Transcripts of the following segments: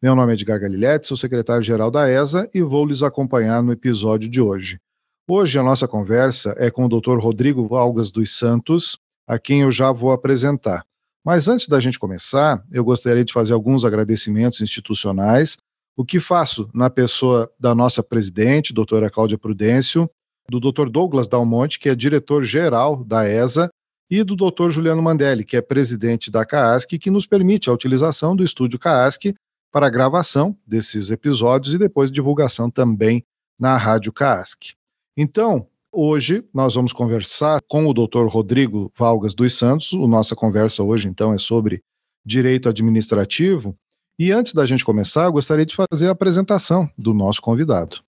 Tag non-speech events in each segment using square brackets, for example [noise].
Meu nome é Edgar Galiletti, sou secretário-geral da ESA e vou lhes acompanhar no episódio de hoje. Hoje a nossa conversa é com o Dr. Rodrigo Valgas dos Santos, a quem eu já vou apresentar. Mas antes da gente começar, eu gostaria de fazer alguns agradecimentos institucionais, o que faço na pessoa da nossa presidente, doutora Cláudia Prudêncio, do Dr. Douglas Dalmonte, que é diretor-geral da ESA, e do Dr. Juliano Mandelli, que é presidente da CAASC, que nos permite a utilização do estúdio CAASC para a gravação desses episódios e depois divulgação também na Rádio CASC. Então, hoje nós vamos conversar com o Dr. Rodrigo Valgas dos Santos. O nossa conversa hoje, então, é sobre direito administrativo. E antes da gente começar, gostaria de fazer a apresentação do nosso convidado.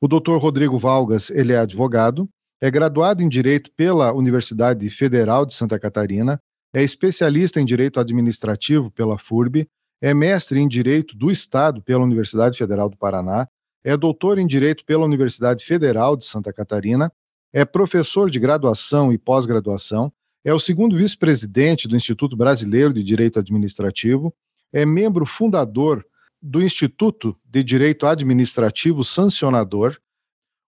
O Dr. Rodrigo Valgas, ele é advogado, é graduado em Direito pela Universidade Federal de Santa Catarina, é especialista em Direito Administrativo pela FURB, é mestre em Direito do Estado pela Universidade Federal do Paraná, é doutor em Direito pela Universidade Federal de Santa Catarina, é professor de graduação e pós-graduação, é o segundo vice-presidente do Instituto Brasileiro de Direito Administrativo, é membro fundador do Instituto de Direito Administrativo Sancionador,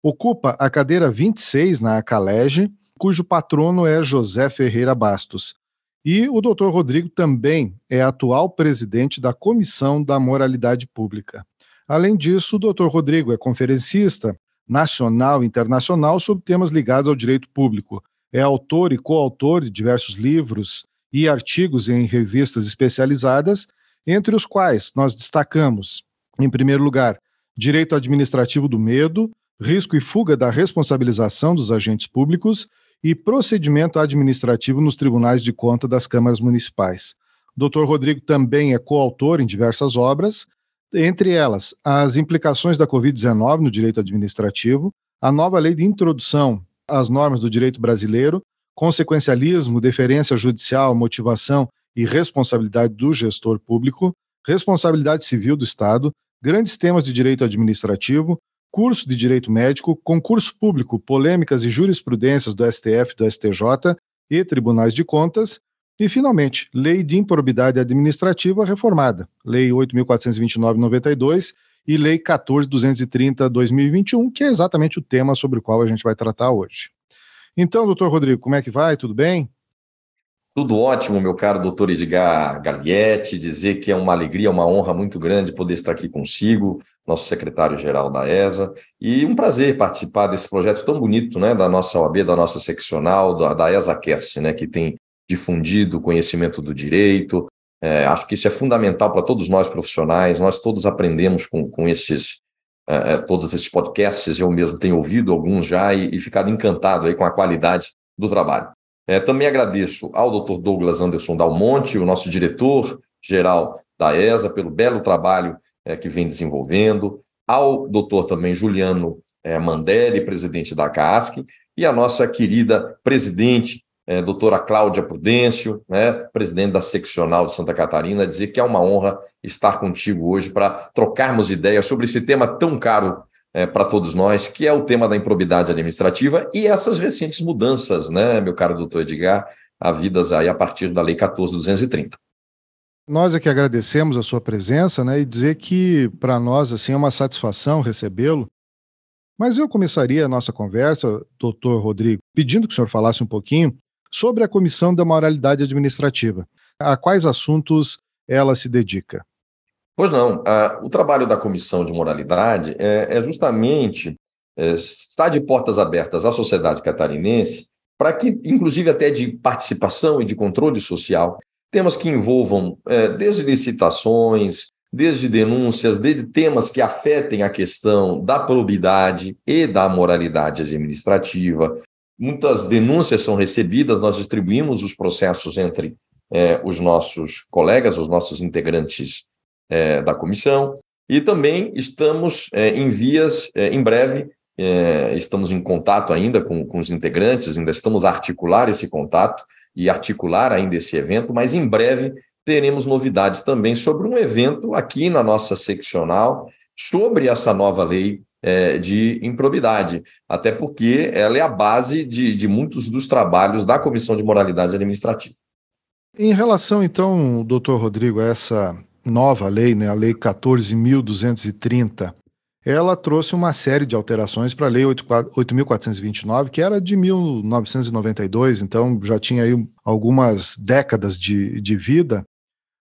ocupa a cadeira 26 na Acalege, cujo patrono é José Ferreira Bastos. E o doutor Rodrigo também é atual presidente da Comissão da Moralidade Pública. Além disso, o doutor Rodrigo é conferencista nacional e internacional sobre temas ligados ao direito público. É autor e coautor de diversos livros e artigos em revistas especializadas, entre os quais nós destacamos, em primeiro lugar, Direito Administrativo do Medo, Risco e Fuga da Responsabilização dos Agentes Públicos e procedimento administrativo nos tribunais de conta das câmaras municipais. O Dr. Rodrigo também é coautor em diversas obras, entre elas as implicações da Covid-19 no direito administrativo, a nova lei de introdução às normas do direito brasileiro, consequencialismo, deferência judicial, motivação e responsabilidade do gestor público, responsabilidade civil do Estado, grandes temas de direito administrativo, curso de Direito Médico, concurso público, polêmicas e jurisprudências do STF, do STJ e tribunais de contas, e, finalmente, Lei de Improbidade Administrativa reformada, Lei 8.429-92 e Lei 14.230-2021, que é exatamente o tema sobre o qual a gente vai tratar hoje. Então, doutor Rodrigo, como é que vai? Tudo bem? Tudo ótimo, meu caro doutor Edgar Galietti, dizer que é uma alegria, uma honra muito grande poder estar aqui consigo, nosso secretário-geral da ESA, e um prazer participar desse projeto tão bonito, né, da nossa OAB, da nossa seccional, da, da ESACast, né, que tem difundido o conhecimento do direito. É, acho que isso é fundamental para todos nós profissionais, nós todos aprendemos com, com esses, é, é todos esses podcasts, eu mesmo tenho ouvido alguns já e, e ficado encantado aí com a qualidade do trabalho. É, também agradeço ao Dr. Douglas Anderson Dalmonte, o nosso diretor-geral da ESA, pelo belo trabalho é, que vem desenvolvendo, ao doutor também Juliano é, Mandelli, presidente da CASC, e a nossa querida presidente, é, doutora Cláudia Prudêncio, né, presidente da seccional de Santa Catarina, dizer que é uma honra estar contigo hoje para trocarmos ideias sobre esse tema tão caro é, para todos nós, que é o tema da improbidade administrativa e essas recentes mudanças, né, meu caro doutor Edgar, havidas aí a partir da Lei 14.230. Nós é que agradecemos a sua presença, né, e dizer que para nós assim é uma satisfação recebê-lo. Mas eu começaria a nossa conversa, doutor Rodrigo, pedindo que o senhor falasse um pouquinho sobre a Comissão da Moralidade Administrativa. A quais assuntos ela se dedica? Pois não. o trabalho da Comissão de Moralidade é, é justamente é, estar de portas abertas à sociedade catarinense para que, inclusive até de participação e de controle social, temas que envolvam é, desde licitações, desde denúncias, desde temas que afetem a questão da probidade e da moralidade administrativa. Muitas denúncias são recebidas, nós distribuímos os processos entre é, os nossos colegas, os nossos integrantes é, da comissão, e também estamos é, em vias, é, em breve, é, estamos em contato ainda com, com os integrantes, ainda estamos a articular esse contato e articular ainda esse evento, mas em breve teremos novidades também sobre um evento aqui na nossa seccional sobre essa nova lei é, de improbidade, até porque ela é a base de, de muitos dos trabalhos da Comissão de Moralidade Administrativa. Em relação, então, doutor Rodrigo, a essa nova lei, né, a Lei 14.230, ela trouxe uma série de alterações para a Lei 8.429, que era de 1992, então já tinha aí algumas décadas de, de vida.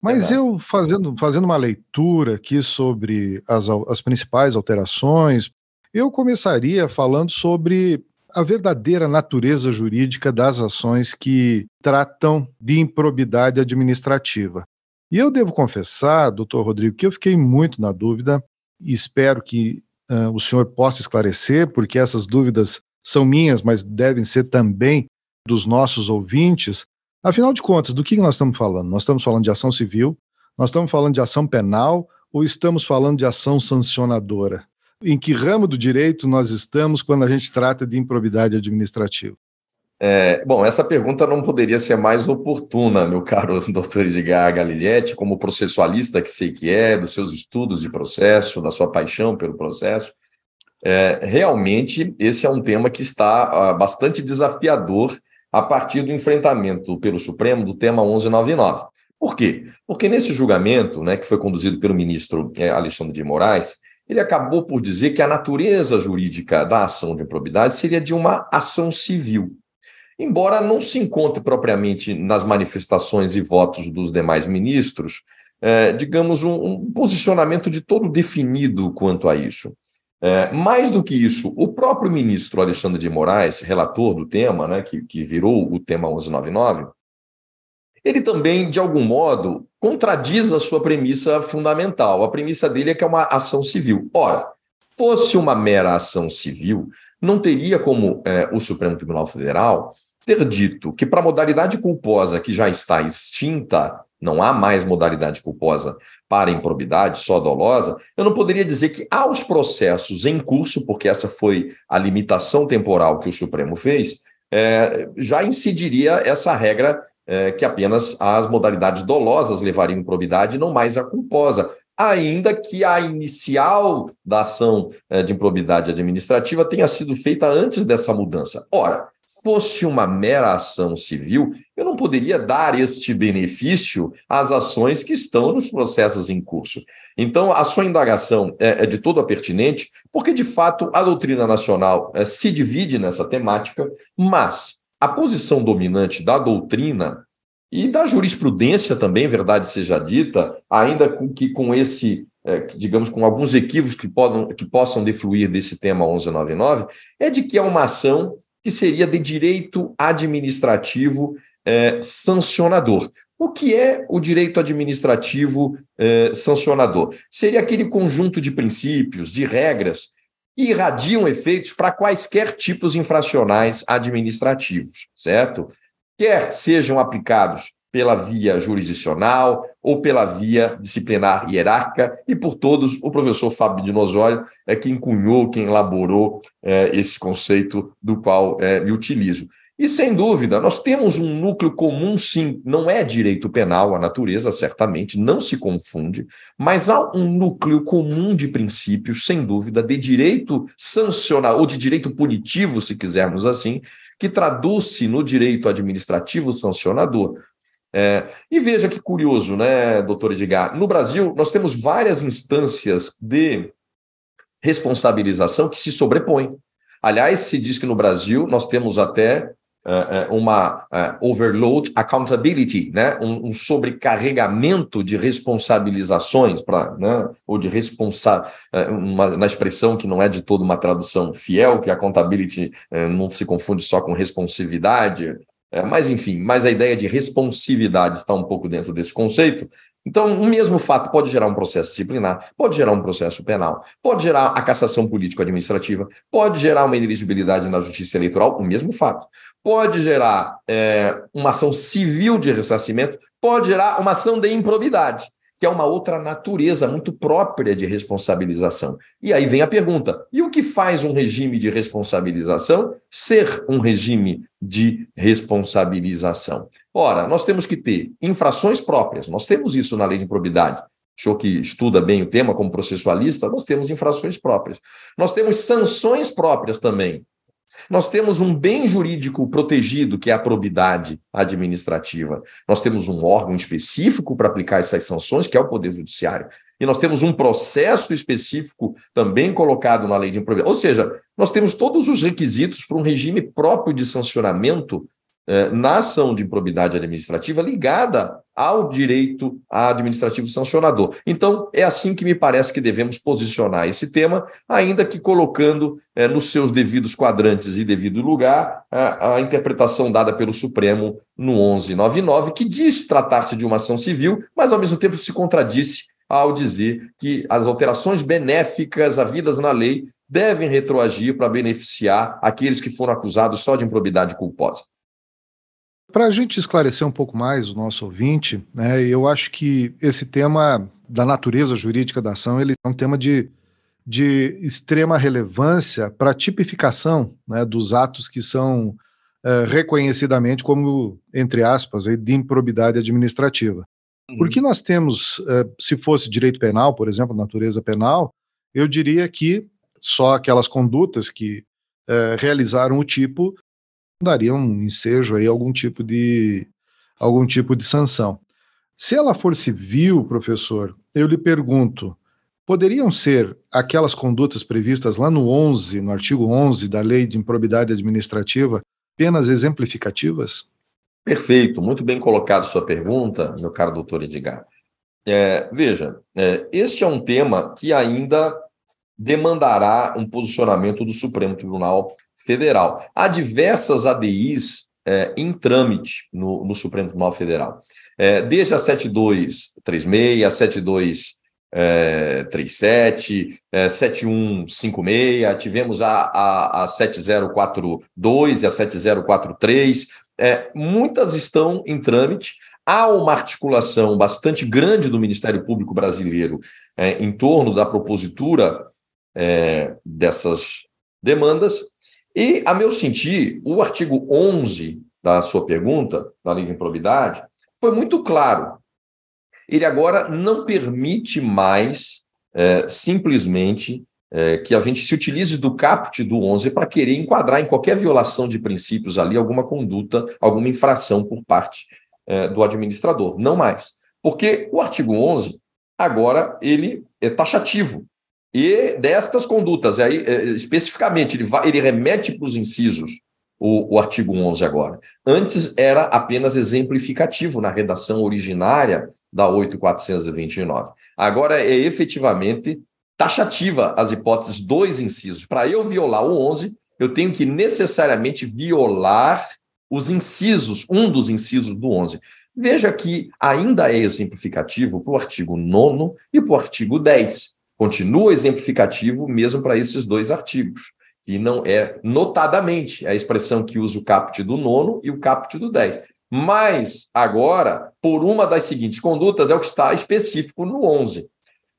Mas eu, fazendo, fazendo uma leitura aqui sobre as, as principais alterações, eu começaria falando sobre a verdadeira natureza jurídica das ações que tratam de improbidade administrativa. E eu devo confessar, doutor Rodrigo, que eu fiquei muito na dúvida e espero que uh, o senhor possa esclarecer, porque essas dúvidas são minhas, mas devem ser também dos nossos ouvintes. Afinal de contas, do que nós estamos falando? Nós estamos falando de ação civil, nós estamos falando de ação penal ou estamos falando de ação sancionadora? Em que ramo do direito nós estamos quando a gente trata de improbidade administrativa? É, bom, essa pergunta não poderia ser mais oportuna, meu caro [laughs] doutor Edgar Galiletti, como processualista que sei que é, dos seus estudos de processo, da sua paixão pelo processo. É, realmente, esse é um tema que está uh, bastante desafiador a partir do enfrentamento pelo Supremo do tema 1199. Por quê? Porque nesse julgamento, né, que foi conduzido pelo ministro é, Alexandre de Moraes, ele acabou por dizer que a natureza jurídica da ação de improbidade seria de uma ação civil. Embora não se encontre propriamente nas manifestações e votos dos demais ministros, é, digamos, um, um, posicionamento de todo definido quanto a isso. É, mais do que isso, o próprio ministro Alexandre de Moraes, relator do tema, né, que, que virou o tema 1199, ele também, de algum modo, contradiz a sua premissa fundamental. A premissa dele é que é uma ação civil. Ora, fosse uma mera ação civil, não teria como é, o Supremo Tribunal Federal ter dito que para a modalidade culposa que já está extinta, não há mais modalidade culposa para improbidade, só dolosa, eu não poderia dizer que aos processos em curso, porque essa foi a limitação temporal que o Supremo fez, é, já incidiria essa regra é, que apenas as modalidades dolosas levariam improbidade, não mais a culposa, ainda que a inicial da ação é, de improbidade administrativa tenha sido feita antes dessa mudança. Ora, fosse uma mera ação civil, eu não poderia dar este benefício às ações que estão nos processos em curso. Então, a sua indagação é, é de toda pertinente, porque, de fato, a doutrina nacional é, se divide nessa temática, mas a posição dominante da doutrina e da jurisprudência também, verdade seja dita, ainda que com esse, é, digamos, com alguns equívocos que, podam, que possam defluir desse tema 1199, é de que é uma ação que seria de direito administrativo é, sancionador. O que é o direito administrativo é, sancionador? Seria aquele conjunto de princípios, de regras, que irradiam efeitos para quaisquer tipos infracionais administrativos, certo? Quer sejam aplicados pela via jurisdicional ou pela via disciplinar hierárquica, e por todos, o professor Fábio Dinosório é quem cunhou, quem elaborou é, esse conceito do qual é, me utilizo. E, sem dúvida, nós temos um núcleo comum, sim, não é direito penal, a natureza, certamente, não se confunde, mas há um núcleo comum de princípios, sem dúvida, de direito sancional, ou de direito punitivo, se quisermos assim, que traduz-se no direito administrativo sancionador, é, e veja que curioso, né, doutor Edgar? No Brasil, nós temos várias instâncias de responsabilização que se sobrepõem. Aliás, se diz que no Brasil nós temos até uh, uma uh, overload accountability, né? um, um sobrecarregamento de responsabilizações, pra, né? ou de responsa uh, na expressão que não é de toda uma tradução fiel, que a accountability não se confunde só com responsividade, é, mas, enfim, mas a ideia de responsividade está um pouco dentro desse conceito. Então, o mesmo fato pode gerar um processo disciplinar, pode gerar um processo penal, pode gerar a cassação político-administrativa, pode gerar uma ineligibilidade na justiça eleitoral, o mesmo fato. Pode gerar é, uma ação civil de ressarcimento, pode gerar uma ação de improbidade. Que é uma outra natureza muito própria de responsabilização. E aí vem a pergunta: e o que faz um regime de responsabilização ser um regime de responsabilização? Ora, nós temos que ter infrações próprias, nós temos isso na lei de improbidade. O senhor que estuda bem o tema como processualista, nós temos infrações próprias. Nós temos sanções próprias também. Nós temos um bem jurídico protegido, que é a probidade administrativa. Nós temos um órgão específico para aplicar essas sanções, que é o Poder Judiciário. E nós temos um processo específico também colocado na lei de improbidade. Ou seja, nós temos todos os requisitos para um regime próprio de sancionamento na ação de improbidade administrativa ligada ao direito administrativo sancionador. Então, é assim que me parece que devemos posicionar esse tema, ainda que colocando eh, nos seus devidos quadrantes e devido lugar a, a interpretação dada pelo Supremo no 1199, que diz tratar-se de uma ação civil, mas ao mesmo tempo se contradisse ao dizer que as alterações benéficas havidas na lei devem retroagir para beneficiar aqueles que foram acusados só de improbidade culposa. Para a gente esclarecer um pouco mais o nosso ouvinte, né, eu acho que esse tema da natureza jurídica da ação ele é um tema de, de extrema relevância para a tipificação né, dos atos que são é, reconhecidamente como, entre aspas, de improbidade administrativa. Uhum. Porque nós temos, é, se fosse direito penal, por exemplo, natureza penal, eu diria que só aquelas condutas que é, realizaram o tipo daria um ensejo aí algum tipo de algum tipo de sanção. Se ela for civil, professor, eu lhe pergunto, poderiam ser aquelas condutas previstas lá no 11, no artigo 11 da Lei de Improbidade Administrativa, penas exemplificativas? Perfeito, muito bem colocado sua pergunta, meu caro doutor Edgar. É, veja, é, este é um tema que ainda demandará um posicionamento do Supremo Tribunal Federal. Há diversas ADIs é, em trâmite no, no, Supremo Tribunal Federal, é, desde a 7236, a 7237, é, 7156, é, tivemos a, a, a 7042 e a 7043, é, muitas estão em trâmite. Há uma articulação bastante grande do Ministério Público Brasileiro é, em torno da propositura dessas demandas, e, a meu sentir, o artigo 11 da sua pergunta, da Lei de Improbidade, foi muito claro. Ele agora não permite mais é, simplesmente é, que a gente se utilize do caput do 11 para querer enquadrar em qualquer violação de princípios ali alguma conduta, alguma infração por parte é, do administrador. Não mais. Porque o artigo 11, agora, ele é taxativo. E destas condutas, aí, é, especificamente, ele, vai, ele remete para os incisos o, o, artigo 11 agora. Antes era apenas exemplificativo na redação originária da 8429. Agora é efetivamente taxativa as hipóteses dos incisos. Para eu violar o 11, eu tenho que necessariamente violar os incisos, um dos incisos do 11. Veja que ainda é exemplificativo para o artigo 9 e para o artigo 10 continua exemplificativo mesmo para esses dois artigos. E não é notadamente a expressão que usa o caput do nono e o caput do 10. Mas agora, por uma das seguintes condutas, é o que está específico no 11.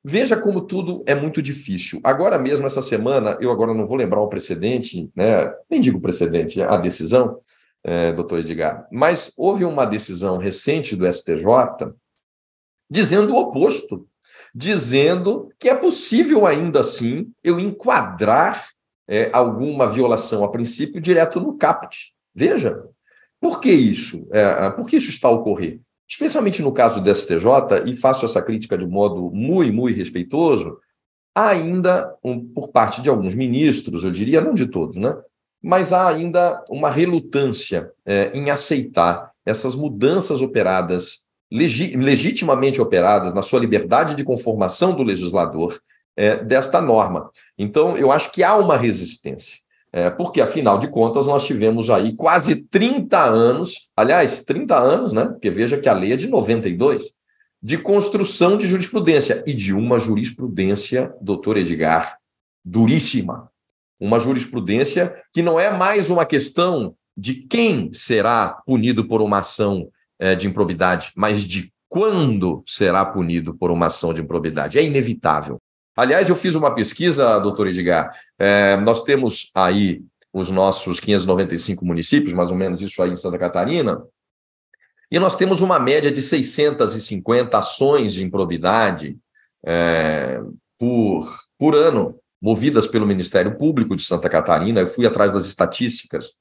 Veja como tudo é muito difícil. Agora mesmo, essa semana, eu agora não vou lembrar o precedente, né? nem digo precedente, a decisão, é, doutor Edgar, mas houve uma decisão recente do STJ dizendo o oposto dizendo que é possível ainda assim eu enquadrar é, alguma violação a princípio direto no caput. Veja, por que isso? É, por que isso está a ocorrer? Especialmente no caso do STJ, e faço essa crítica de modo muito, muito respeitoso, há ainda, um, por parte de alguns ministros, eu diria, não de todos, né? mas há ainda uma relutância é, em aceitar essas mudanças operadas legi legitimamente operadas na sua liberdade de conformação do legislador é, desta norma. Então, eu acho que há uma resistência. É, porque, afinal de contas, nós tivemos aí quase 30 anos, aliás, 30 anos, né? Porque veja que a lei é de 92, de construção de jurisprudência e de uma jurisprudência, doutor Edgar, duríssima. Uma jurisprudência que não é mais uma questão de quem será punido por uma ação é, de improbidade, mas de quando será punido por uma ação de improbidade? É inevitável. Aliás, eu fiz uma pesquisa, doutor Edgar. É, nós temos aí os nossos 595 municípios, mais ou menos isso aí em Santa Catarina, e nós temos uma média de 650 ações de improbidade é, por, por ano, movidas pelo Ministério Público de Santa Catarina. Eu fui atrás das estatísticas.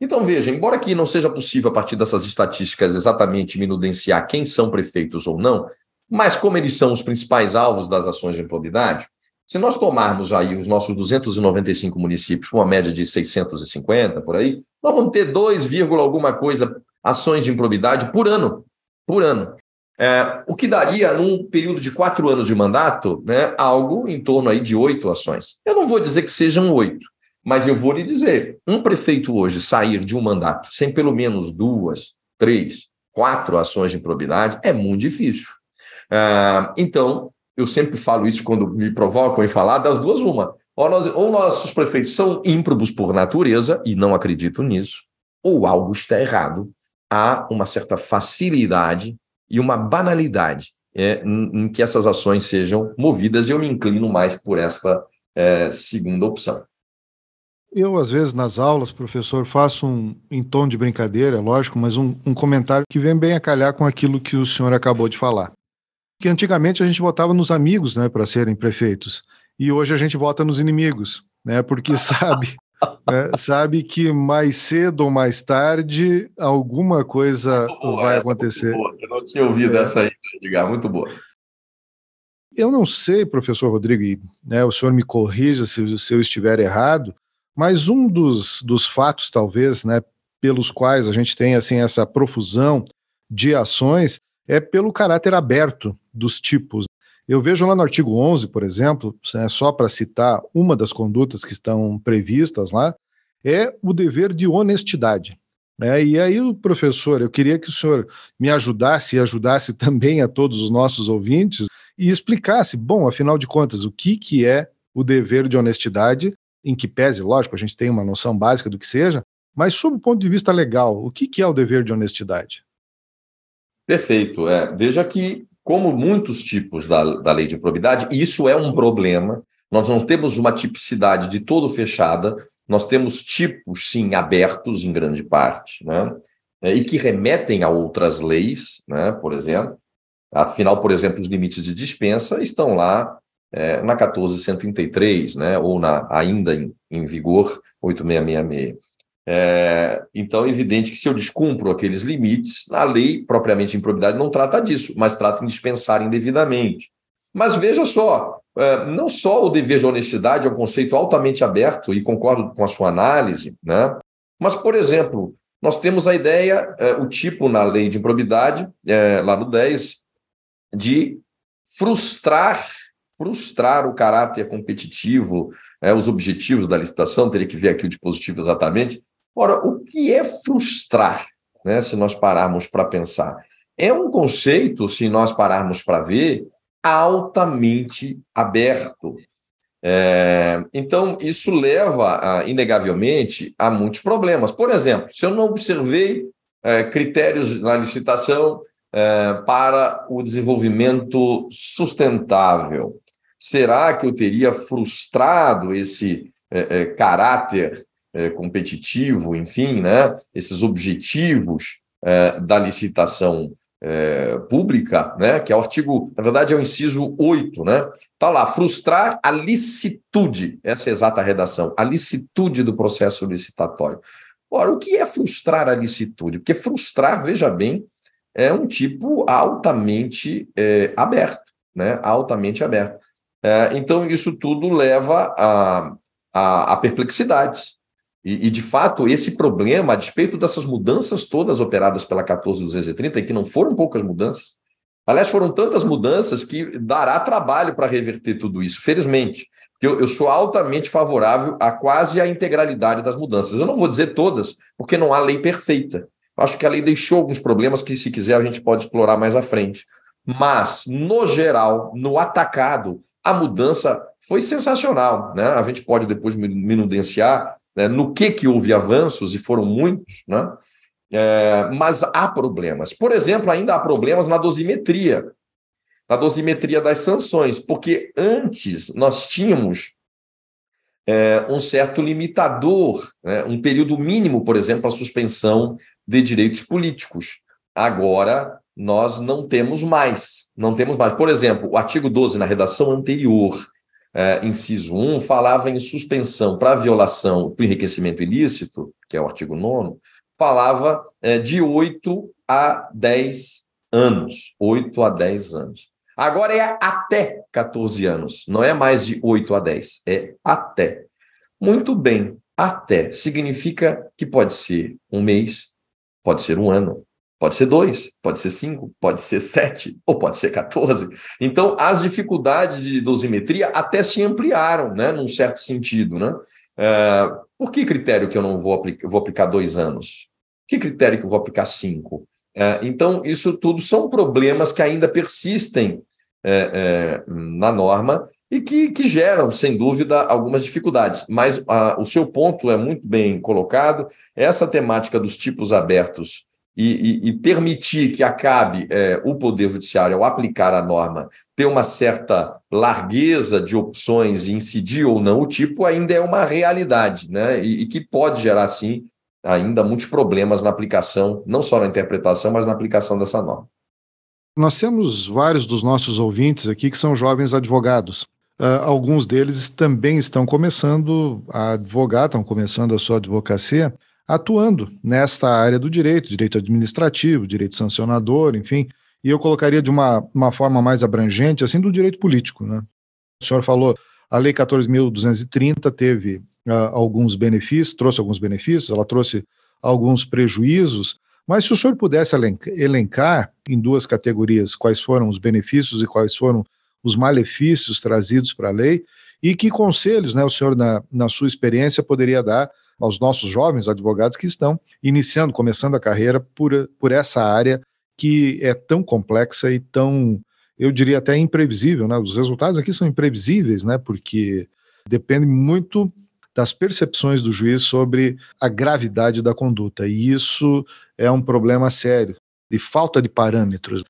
Então, veja, embora aqui não seja possível, a partir dessas estatísticas, exatamente minudenciar quem são prefeitos ou não, mas como eles são os principais alvos das ações de improbidade, se nós tomarmos aí os nossos 295 municípios, uma média de 650 por aí, nós vamos ter 2, alguma coisa ações de improbidade por ano. Por ano. É, o que daria, num período de quatro anos de mandato, né, algo em torno aí de oito ações. Eu não vou dizer que sejam oito, mas eu vou lhe dizer: um prefeito hoje sair de um mandato sem pelo menos duas, três, quatro ações de improbidade é muito difícil. É, então, eu sempre falo isso quando me provocam em falar, das duas, uma. Ou, nós, ou nossos prefeitos são ímprobos por natureza, e não acredito nisso, ou algo está errado. Há uma certa facilidade e uma banalidade é, em, em, que essas ações sejam movidas, e eu me inclino mais por esta é, segunda opção. Eu, às vezes, nas aulas, professor, faço um, em tom de brincadeira, lógico, mas um, um comentário que vem bem a calhar com aquilo que o senhor acabou de falar que antigamente a gente votava nos amigos, né, para serem prefeitos, e hoje a gente vota nos inimigos, né, porque [laughs] sabe, né, sabe que mais cedo ou mais tarde alguma coisa boa, vai acontecer. Boa. Eu não tinha ouvido é. essa aí, Edgar, muito boa. Eu não sei, professor Rodrigo, né, o senhor me corrija se, se eu estiver errado, mas um dos, dos fatos, talvez, né, pelos quais a gente tem assim essa profusão de ações é pelo caráter aberto dos tipos. Eu vejo lá no artigo 11, por exemplo, é só para citar uma das condutas que estão previstas lá, é o dever de honestidade. É, e aí, professor, eu queria que o senhor me ajudasse e ajudasse [laughs] também a todos os nossos ouvintes e explicasse, bom, afinal de contas, o que, que é o dever de honestidade, em que pese, lógico, a gente tem uma noção básica do que seja, mas sob o ponto de vista legal, o que, que é o dever de honestidade? Perfeito. É, veja que, como muitos tipos da, da lei de probidade, isso é um problema. Nós não temos uma tipicidade de todo fechada, nós temos tipos, sim, abertos em grande parte, né? É, e que remetem a outras leis, né? por exemplo. Afinal, por exemplo, os limites de dispensa estão lá é, na 1433, né? ou na, ainda em, em vigor 8666. É, então, é evidente que se eu descumpro aqueles limites, a lei, propriamente de improbidade, não trata disso, mas trata em dispensar indevidamente. Mas veja só, é, não só o dever de honestidade é um conceito altamente aberto, e concordo com a sua análise, né? mas, por exemplo, nós temos a ideia, é, o tipo na lei de improbidade, é, lá no 10, de frustrar frustrar o caráter competitivo, é, os objetivos da licitação, teria que ver aqui o dispositivo exatamente, Ora, o que é frustrar, né, se nós pararmos para pensar? É um conceito, se nós pararmos para ver, altamente aberto. É, então, isso leva, a, inegavelmente, a muitos problemas. Por exemplo, se eu não observei é, critérios na licitação é, para o desenvolvimento sustentável, será que eu teria frustrado esse é, é, caráter é, competitivo, enfim, né, esses objetivos é, da licitação é, pública, né, que é o artigo, na verdade, é o inciso 8, né? Está lá, frustrar a licitude, essa é a exata redação, a licitude do processo licitatório. Ora, o que é frustrar a licitude? Porque frustrar, veja bem, é um tipo altamente é, aberto, né? Altamente aberto. É, então, isso tudo leva a, a, a perplexidades, e, e, de fato, esse problema, a despeito dessas mudanças todas operadas pela 14230, e que não foram poucas mudanças, aliás, foram tantas mudanças que dará trabalho para reverter tudo isso, felizmente. Eu, eu sou altamente favorável a quase a integralidade das mudanças. Eu não vou dizer todas, porque não há lei perfeita. Acho que a lei deixou alguns problemas que, se quiser, a gente pode explorar mais à frente. Mas, no geral, no atacado, a mudança foi sensacional. Né? A gente pode depois minudenciar né, no que, que houve avanços, e foram muitos, né? É, mas há problemas. Por exemplo, ainda há problemas na dosimetria, na dosimetria das sanções, porque antes nós tínhamos é, um certo limitador, né, um período mínimo, por exemplo, para suspensão de direitos políticos. Agora nós não temos mais, não temos mais. Por exemplo, o artigo 12 na redação anterior, é, inciso 1, falava em suspensão para violação do enriquecimento ilícito, que é o artigo 9, falava é, de 8 a 10 anos. 8 a 10 anos. Agora é até 14 anos, não é mais de 8 a 10, é até. Muito bem, até significa que pode ser um mês, pode ser um ano, pode ser dois, pode ser cinco, pode ser sete, ou pode ser 14. Então, as dificuldades de dosimetria até se ampliaram, né, num certo sentido. Né? É, por que critério que eu não vou, aplicar, vou aplicar dois anos? Que critério que eu vou aplicar cinco? É, então, isso tudo são problemas que ainda persistem é, é, na norma e que, que, geram, sem dúvida, algumas dificuldades. Mas a, o seu ponto é muito bem colocado. Essa temática dos tipos abertos e, e, e permitir que acabe é, o Poder Judiciário, ao aplicar a norma, ter uma certa largueza de opções e incidir ou não o tipo, ainda é uma realidade, né? e, e que pode gerar, sim, ainda muitos problemas na aplicação, não só na interpretação, mas na aplicação dessa norma. Nós temos vários dos nossos ouvintes aqui que são jovens advogados. Uh, alguns deles também estão começando a advogar, estão começando a sua advocacia, atuando nesta área do direito, direito administrativo, direito sancionador, enfim. E eu colocaria de uma, uma forma mais abrangente, assim, do direito político. Né? O senhor falou, a Lei 14.230 teve uh, alguns benefícios, trouxe alguns benefícios, ela trouxe alguns prejuízos, mas se o senhor pudesse elencar em duas categorias quais foram os benefícios e quais foram os malefícios trazidos para a lei, e que conselhos né, o senhor, na, na sua experiência, poderia dar aos nossos jovens advogados que estão iniciando, começando a carreira por, por essa área que é tão complexa e tão, eu diria até imprevisível, né? Os resultados aqui são imprevisíveis, né? Porque depende muito das percepções do juiz sobre a gravidade da conduta. E isso é um problema sério, de falta de parâmetros.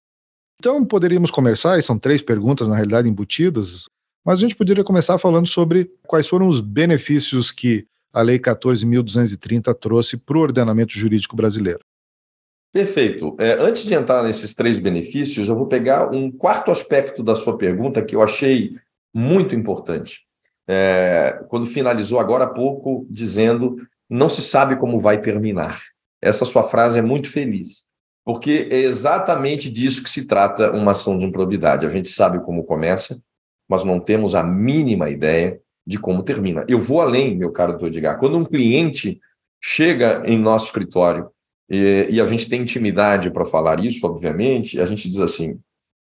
Então, poderíamos começar, e são três perguntas, na realidade, embutidas, mas a gente poderia começar falando sobre quais foram os benefícios que a Lei 14.230 trouxe para o ordenamento jurídico brasileiro. Perfeito. É, antes de entrar nesses três benefícios, eu vou pegar um quarto aspecto da sua pergunta que eu achei muito importante é, quando finalizou agora há pouco, dizendo não se sabe como vai terminar. Essa sua frase é muito feliz, porque é exatamente disso que se trata uma ação de improbidade. A gente sabe como começa, mas não temos a mínima ideia de como termina. Eu vou além, meu caro doutor Edgar. Quando um cliente chega em nosso escritório e, e a gente tem intimidade para falar isso, obviamente, a gente diz assim: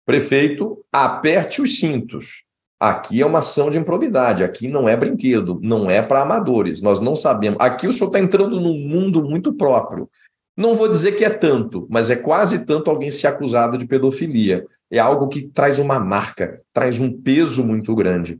prefeito, aperte os cintos. Aqui é uma ação de improbidade, aqui não é brinquedo, não é para amadores, nós não sabemos. Aqui o senhor está entrando num mundo muito próprio. Não vou dizer que é tanto, mas é quase tanto alguém ser acusado de pedofilia. É algo que traz uma marca, traz um peso muito grande.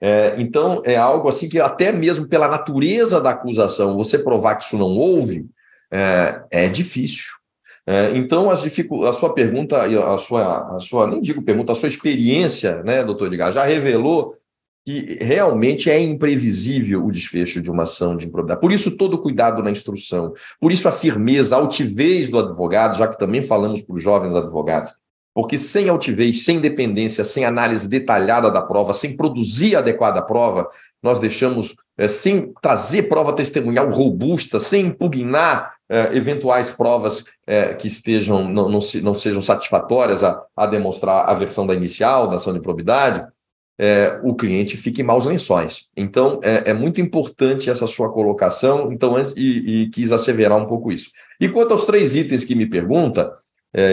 É, então, é algo assim que, até mesmo pela natureza da acusação, você provar que isso não houve, é, é difícil. É, então, as a sua pergunta, a sua, a sua, nem digo pergunta, a sua experiência, né, doutor Edgar, já revelou que realmente é imprevisível o desfecho de uma ação de improbidade. Por isso, todo cuidado na instrução, por isso a firmeza, a altivez do advogado, já que também falamos para os jovens advogados, porque sem altivez, sem dependência, sem análise detalhada da prova, sem produzir a adequada prova, nós deixamos, é, sem trazer prova testemunhal robusta, sem impugnar é, eventuais provas é, que estejam não, não, se, não, sejam satisfatórias a, a, demonstrar a versão da inicial, da ação de probidade, o cliente fica em maus lençóis. Então, é, é muito importante essa sua colocação, então, e, e, quis asseverar um pouco isso. E quanto aos três itens que me pergunta,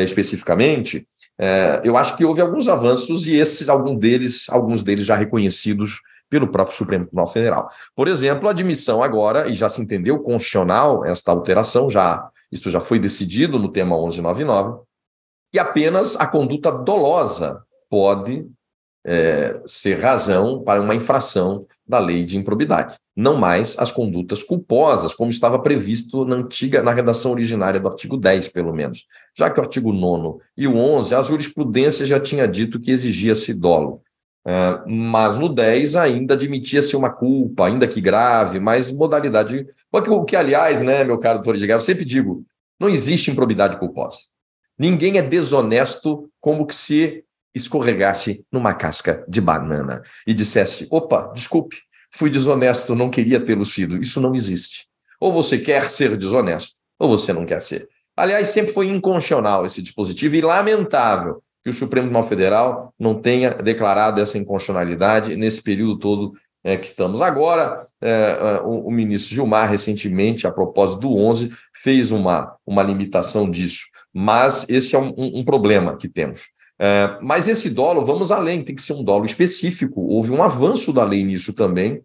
especificamente, é, eu acho que houve alguns avanços e esses, algum deles, alguns deles já reconhecidos pelo próprio Supremo Tribunal Federal. Por exemplo, a admissão agora, e já se entendeu constitucional esta alteração, já isto já foi decidido no tema 1199, que apenas a conduta dolosa pode é, ser razão para uma infração da lei de improbidade, não mais as condutas culposas, como estava previsto na antiga, na redação originária do artigo 10, pelo menos. Já que o artigo 9 e o 11, a jurisprudência já tinha dito que exigia-se dolo. É, mas no 10 ainda admitia-se uma culpa, ainda que grave, mas modalidade. O que, aliás, né, meu caro doutor Edgar, eu sempre digo: não existe improbidade culposa. Ninguém é desonesto como que se escorregasse numa casca de banana e dissesse: opa, desculpe, fui desonesto, não queria tê-lo sido. Isso não existe. Ou você quer ser desonesto, ou você não quer ser. Aliás, sempre foi inconstitucional esse dispositivo e lamentável que o Supremo Tribunal Federal não tenha declarado essa inconstitucionalidade nesse período todo é, que estamos. Agora, é, é o, o, ministro Gilmar, recentemente, a propósito do 11, fez uma, uma limitação disso. Mas esse é um, um, um problema que temos. É, mas esse dolo, vamos além, tem que ser um dolo específico. Houve um avanço da lei nisso também,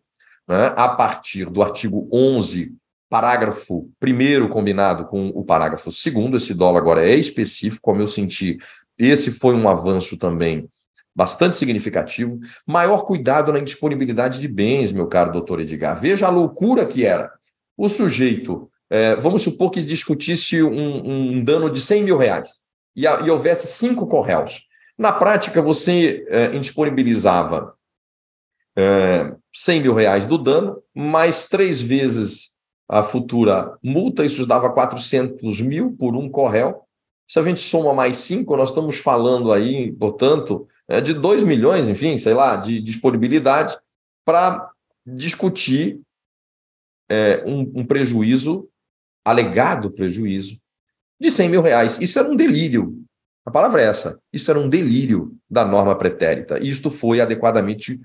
né, a partir do artigo 11, parágrafo 1 combinado com o parágrafo 2. Esse dolo agora é específico, como eu senti, esse foi um avanço também bastante significativo. Maior cuidado na indisponibilidade de bens, meu caro doutor Edgar. Veja a loucura que era. O sujeito, é, vamos supor que discutisse um, um dano de 100 mil reais e, a, e houvesse cinco correios. Na prática, você é, indisponibilizava é, 100 mil reais do dano, mais três vezes a futura multa, isso dava 400 mil por um correio. Se a gente soma mais cinco, nós estamos falando aí, portanto, é, de 2 milhões, enfim, sei lá, de disponibilidade para discutir é, um, um prejuízo, alegado prejuízo, de 100 mil reais. Isso era um delírio. A palavra é essa. Isso era um delírio da norma pretérita. E isto foi adequadamente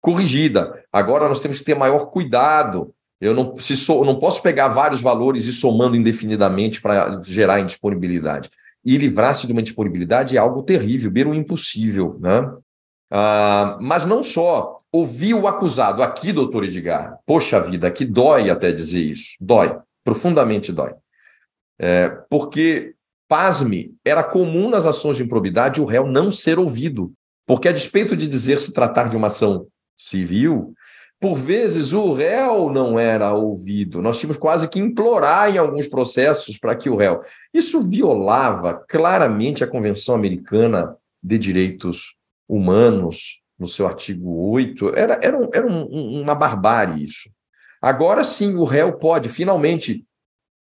corrigida. Agora nós temos que ter maior cuidado. Eu não, se so, não posso pegar vários valores e somando indefinidamente para gerar indisponibilidade. E livrar-se de uma indisponibilidade é algo terrível, beira o impossível. Né? Ah, mas não só. Ouvir o acusado aqui, doutor Edgar, poxa vida, que dói até dizer isso. Dói, profundamente dói. É, porque, pasme, era comum nas ações de improbidade o réu não ser ouvido. Porque, a despeito de dizer se tratar de uma ação civil, por vezes o réu não era ouvido. Nós tínhamos quase que implorar em alguns processos para que o réu. Isso violava claramente a Convenção Americana de Direitos Humanos, no seu artigo 8. Era, era, um, era um, uma barbárie isso. Agora sim, o réu pode finalmente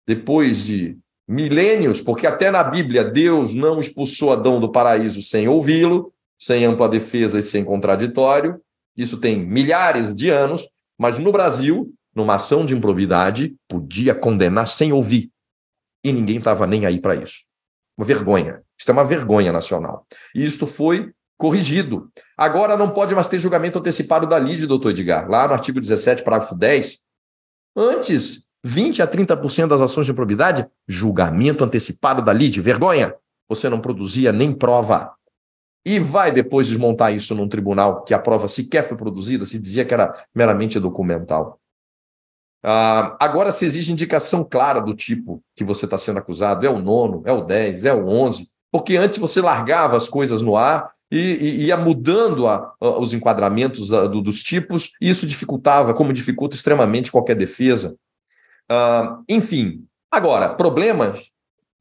depois de milênios, porque até na Bíblia Deus não expulsou Adão do paraíso sem ouvi-lo, sem ampla defesa e sem contraditório. Isso tem milhares de anos, mas no Brasil, numa ação de improbidade, podia condenar sem ouvir. E ninguém estava nem aí para isso. Uma vergonha. Isso é uma vergonha nacional. E isto foi corrigido. Agora não pode mais ter julgamento antecipado da lide, doutor Edgar. Lá no artigo 17, parágrafo 10, antes 20 a 30% das ações de improbidade, julgamento antecipado da lide, vergonha. Você não produzia nem prova. E vai depois desmontar isso num tribunal que a prova sequer foi produzida, se dizia que era meramente documental. Ah, agora se exige indicação clara do tipo que você está sendo acusado, é o nono, é o 10, é o 11, porque antes você largava as coisas no ar e, ia mudando a, a, os enquadramentos a, do, dos tipos, e isso dificultava, como dificulta extremamente qualquer defesa. Uh, enfim, agora, problemas,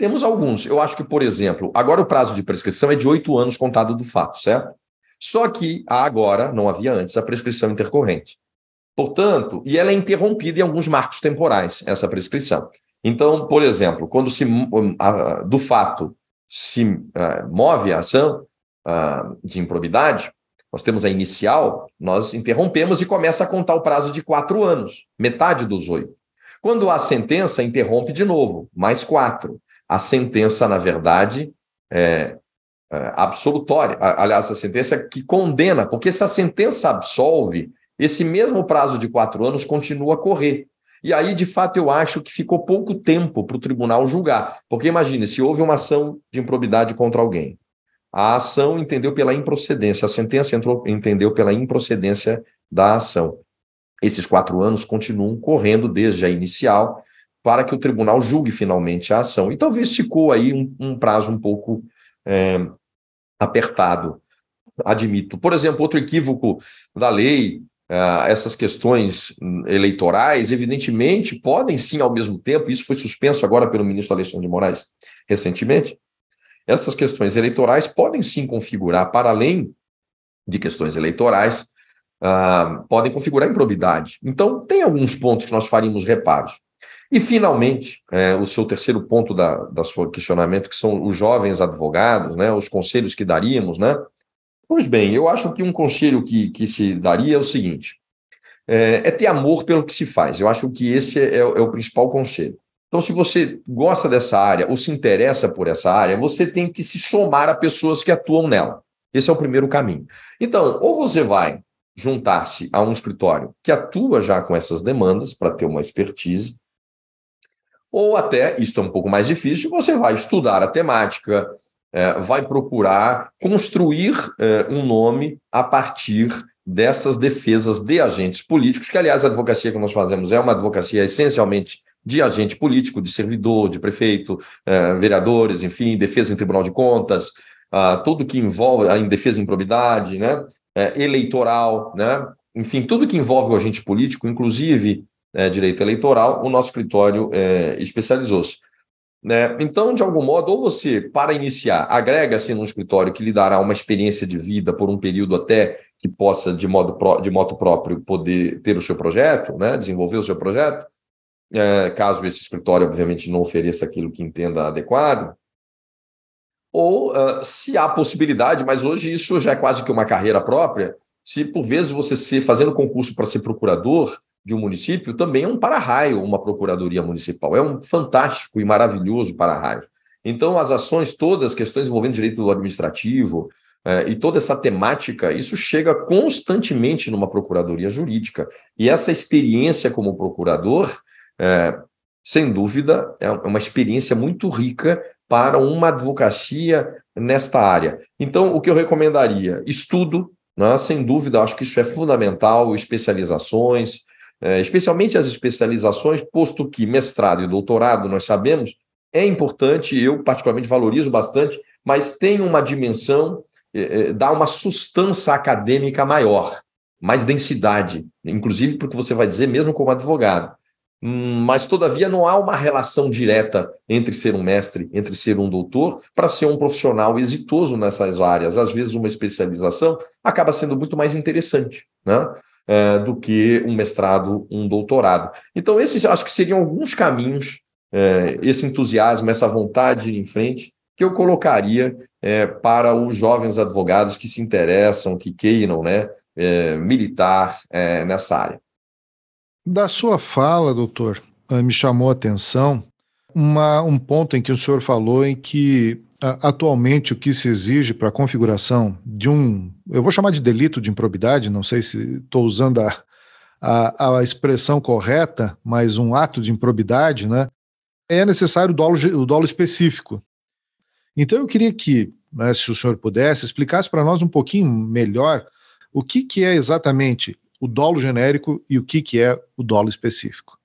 temos alguns. Eu acho que, por exemplo, agora o prazo de prescrição é de oito anos contado do fato, certo? Só que há agora, não havia antes, a prescrição intercorrente. Portanto, e ela é interrompida em alguns marcos temporais, essa prescrição. Então, por exemplo, quando se do fato se uh, move a ação uh, de improbidade, nós temos a inicial, nós interrompemos e começa a contar o prazo de quatro anos, metade dos oito. Quando há sentença, interrompe de novo, mais quatro. A sentença, na verdade, é, é absolutória. Aliás, a sentença que condena, porque se a sentença absolve, esse mesmo prazo de quatro anos continua a correr. E aí, de fato, eu acho que ficou pouco tempo para o tribunal julgar. Porque imagine, se houve uma ação de improbidade contra alguém, a ação entendeu pela improcedência, a sentença entrou, entendeu pela improcedência da ação esses quatro anos continuam correndo desde a inicial para que o tribunal julgue finalmente a ação. E talvez ficou aí um, um prazo um pouco é, apertado, admito. Por exemplo, outro equívoco da lei, Uh, essas questões eleitorais, evidentemente, podem sim, ao mesmo tempo, isso foi suspenso agora pelo ministro Alexandre de Moraes recentemente, essas questões eleitorais podem sim configurar, para além de questões eleitorais, uh, podem configurar improbidade. Então, tem alguns pontos que nós faríamos reparos. E, finalmente, é, o seu terceiro ponto da, da sua questionamento, que são os jovens advogados, né, os conselhos que daríamos, né? Pois bem, eu acho que um conselho que, que se daria é o seguinte: é, é ter amor pelo que se faz. Eu acho que esse é, é, o principal conselho. Então, se você gosta dessa área ou se interessa por essa área, você tem que se somar a pessoas que atuam nela. Esse é o primeiro caminho. Então, ou você vai juntar-se a um escritório que atua já com essas demandas para ter uma expertise, ou até, isso é um pouco mais difícil, você vai estudar a temática, é, vai procurar construir é, um nome a partir dessas defesas de agentes políticos, que, aliás, a advocacia que nós fazemos é uma advocacia essencialmente de agente político, de servidor, de prefeito, é, vereadores, enfim, defesa em tribunal de contas, ah, tudo que envolve a defesa em probidade, né, eleitoral, né, enfim, tudo que envolve o agente político, inclusive é, direito eleitoral, o nosso escritório é, especializou-se. Né? Então, de algum modo, ou você, para iniciar, agrega-se num escritório que lhe dará uma experiência de vida por um período até que possa, de modo de modo próprio, poder ter o seu projeto, né? desenvolver o seu projeto, é, caso esse escritório, obviamente, não ofereça aquilo que entenda adequado. Ou, uh, se há possibilidade, mas hoje isso já é quase que uma carreira própria, se por vezes você ser fazendo concurso para ser procurador, de um município também é um para-raio, uma procuradoria municipal. É um fantástico e maravilhoso para-raio. Então, as ações todas, questões envolvendo direito administrativo eh, e toda essa temática, isso chega constantemente numa procuradoria jurídica. E essa experiência como procurador, eh, sem dúvida, é uma experiência muito rica para uma advocacia nesta área. Então, o que eu recomendaria? Estudo, né? sem dúvida, acho que isso é fundamental, especializações, é, especialmente as especializações, posto que mestrado e doutorado, nós sabemos, é importante, eu particularmente valorizo bastante, mas tem uma dimensão, é, é, dá uma sustância acadêmica maior, mais densidade, inclusive porque você vai dizer mesmo como advogado. Hum, mas, todavia, não há uma relação direta entre ser um mestre, entre ser um doutor, para ser um profissional exitoso nessas áreas. Às vezes, uma especialização acaba sendo muito mais interessante. Né? É, do que um mestrado, um doutorado. Então, esses acho que seriam alguns caminhos, é, esse entusiasmo, essa vontade em frente, que eu colocaria é, para os jovens advogados que se interessam, que queiram né, militar nessa área. Da sua fala, doutor, eh, me chamou a atenção uma, um ponto em que o senhor falou em que Atualmente, o que se exige para a configuração de um, eu vou chamar de delito de improbidade, não sei se estou usando a, a, a, expressão correta, mas um ato de improbidade, né, é necessário o dolo, o dolo específico. Então, eu queria que, né, se o senhor pudesse, explicasse para nós um pouquinho melhor o que, que é exatamente o dolo genérico e o que, que é o dolo específico.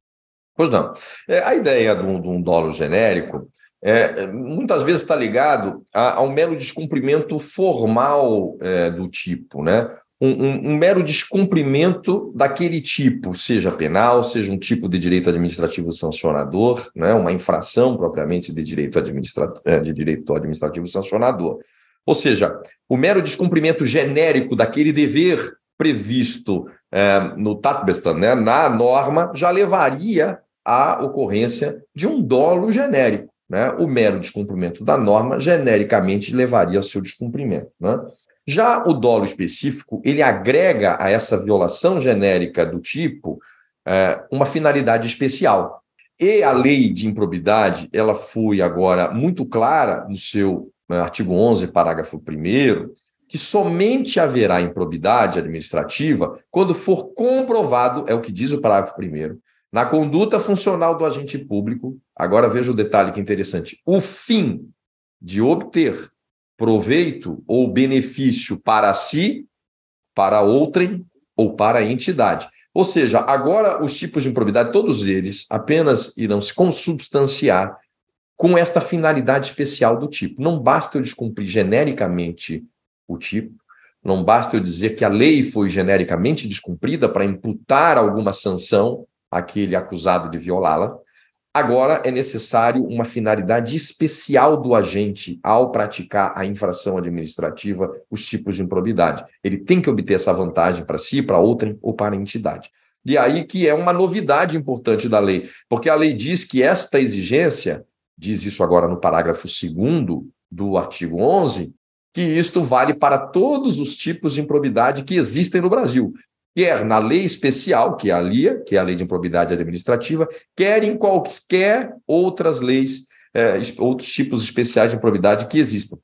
Pois não. É, a ideia de um, de um dolo genérico é, muitas vezes está ligado a, a, um mero descumprimento formal é, do tipo, né? Um, um, um, mero descumprimento daquele tipo, seja penal, seja um tipo de direito administrativo sancionador, né? uma infração propriamente de direito, administra é, de direito administrativo sancionador. Ou seja, o mero descumprimento genérico daquele dever previsto é, no Tatbestan, né? na norma, já levaria à ocorrência de um dolo genérico né, o mero descumprimento da norma genericamente levaria ao seu descumprimento. Né? Já o dolo específico, ele agrega a essa violação genérica do tipo é, uma finalidade especial. E a lei de improbidade, ela foi agora muito clara no seu né, artigo 11, parágrafo 1 que somente haverá improbidade administrativa quando for comprovado, é o que diz o parágrafo 1 na conduta funcional do agente público, agora veja o detalhe que interessante: o fim de obter proveito ou benefício para si, para outrem ou para a entidade. Ou seja, agora os tipos de improbidade, todos eles, apenas irão se consubstanciar com esta finalidade especial do tipo. Não basta eu descumprir genericamente o tipo, não basta eu dizer que a lei foi genericamente descumprida para imputar alguma sanção àquele acusado de violá-la. Agora é necessário uma finalidade especial do agente ao praticar a infração administrativa, os tipos de improbidade. Ele tem que obter essa vantagem para si, para outra ou para a entidade. E aí que é uma novidade importante da lei, porque a lei diz que esta exigência, diz isso agora no parágrafo 2 do artigo 11, que isto vale para todos os tipos de improbidade que existem no Brasil, quer na lei especial, que é a LIA, que é a Lei de Improbidade Administrativa, quer em quaisquer outras leis, é, outros tipos especiais de improbidade que existam.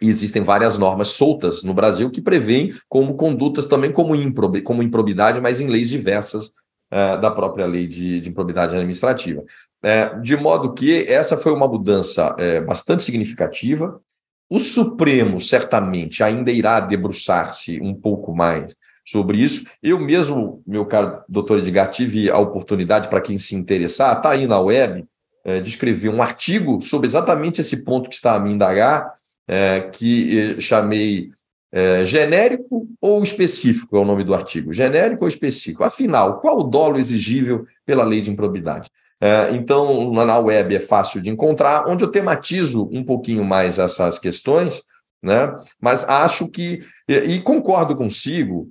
E existem várias normas soltas no Brasil que prevêem como condutas também como, improb como improbidade, mas em leis diversas é, da própria lei de, de improbidade administrativa. É, de modo que essa foi uma mudança é, bastante significativa, o Supremo certamente ainda irá debruçar-se um pouco mais sobre isso. Eu mesmo, meu caro doutor Edgar, tive a oportunidade, para quem se interessar, está aí na web, é, de escrever um artigo sobre exatamente esse ponto que está a me indagar, é, que chamei é, genérico ou específico é o nome do artigo. Genérico ou específico? Afinal, qual o dolo exigível pela lei de improbidade? É, então, na web é fácil de encontrar, onde eu tematizo um pouquinho mais essas questões, né? mas acho que, e, e concordo consigo,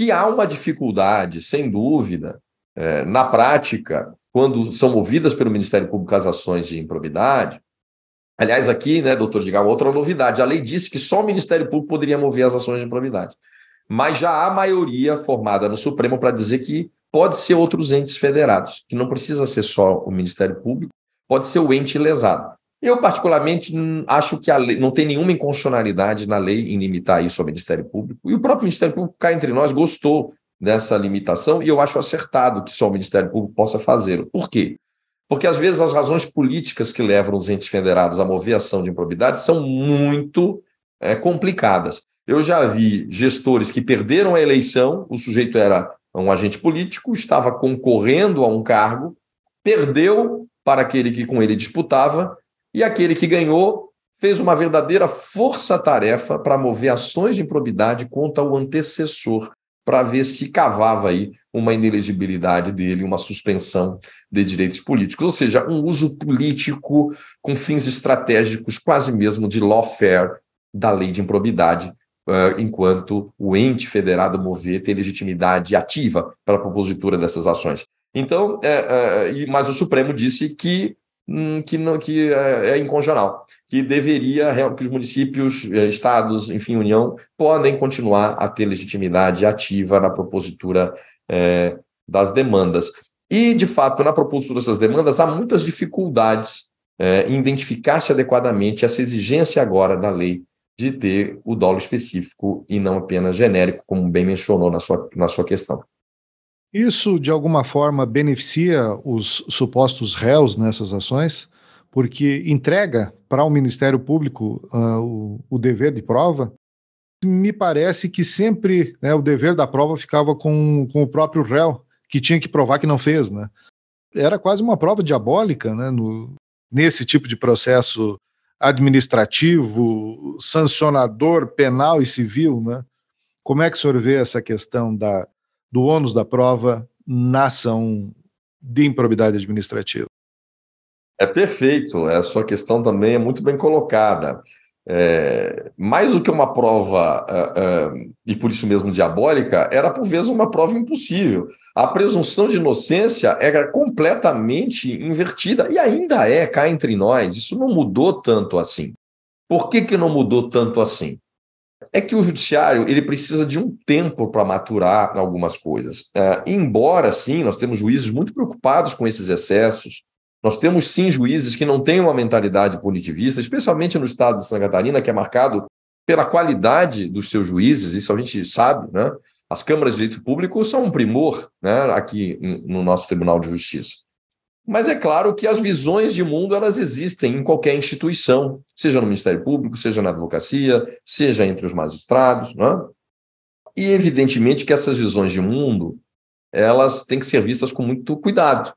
que há uma dificuldade, sem dúvida, é, na prática, quando são movidas pelo Ministério Público as ações de improbidade. Aliás, aqui, né, doutor Digal, outra novidade: a lei disse que só o Ministério Público poderia mover as ações de improbidade. Mas já há maioria formada no Supremo para dizer que pode ser outros entes federados, que não precisa ser só o Ministério Público, pode ser o ente lesado. Eu, particularmente, acho que lei, não tem nenhuma inconstitucionalidade na lei em limitar isso ao Ministério Público, e o próprio Ministério Público, cá entre nós, gostou dessa limitação, e eu acho acertado que só o Ministério Público possa fazê-lo. Por quê? Porque, às vezes, as razões políticas que levam os entes federados a mover ação de improbidade são muito é, complicadas. Eu já vi gestores que perderam a eleição, o sujeito era um agente político, estava concorrendo a um cargo, perdeu para aquele que com ele disputava, e aquele que ganhou fez uma verdadeira força-tarefa para mover ações de improbidade contra o antecessor, para ver se cavava aí uma inelegibilidade dele, uma suspensão de direitos políticos, ou seja, um uso político com fins estratégicos, quase mesmo de lawfare da lei de improbidade, uh, enquanto o ente federado mover tem legitimidade ativa para a propositura dessas ações. Então, é, é, mas o Supremo disse que, que, não, que é, é inconstitucional, que deveria, que os municípios, é, estados, enfim, União, podem continuar a ter legitimidade ativa na propositura é, das demandas. E, de fato, na propositura dessas demandas, há muitas dificuldades é, em identificar-se adequadamente essa exigência agora da lei de ter o dolo específico e não apenas genérico, como bem mencionou na sua, na sua questão. Isso, de alguma forma, beneficia os supostos réus nessas ações, porque entrega para o Ministério Público uh, o, o, dever de prova. Me parece que sempre né, o dever da prova ficava com, com o próprio réu, que tinha que provar que não fez. Né? Era quase uma prova diabólica né, no, nesse tipo de processo administrativo, sancionador, penal e civil, né? Como é que o senhor vê essa questão da, do ônus da prova na ação de improbidade administrativa? É perfeito, a sua questão também é muito bem colocada. É, mais do que uma prova, uh, uh, e por isso mesmo diabólica, era por vezes uma prova impossível. A presunção de inocência era completamente invertida, e ainda é cá entre nós, isso não mudou tanto assim. Por que, que não mudou tanto assim? É que o judiciário ele precisa de um tempo para maturar algumas coisas. Uh, embora, sim, nós temos juízes muito preocupados com esses excessos, nós temos sim juízes que não têm uma mentalidade punitivista, especialmente no estado de Santa Catarina, que é marcado pela qualidade dos seus juízes, isso a gente sabe, né? As câmaras de direito público são um primor né, aqui no nosso Tribunal de Justiça. Mas é claro que as visões de mundo elas existem em qualquer instituição, seja no Ministério Público, seja na advocacia, seja entre os magistrados, né? E evidentemente que essas visões de mundo elas têm que ser vistas com muito cuidado,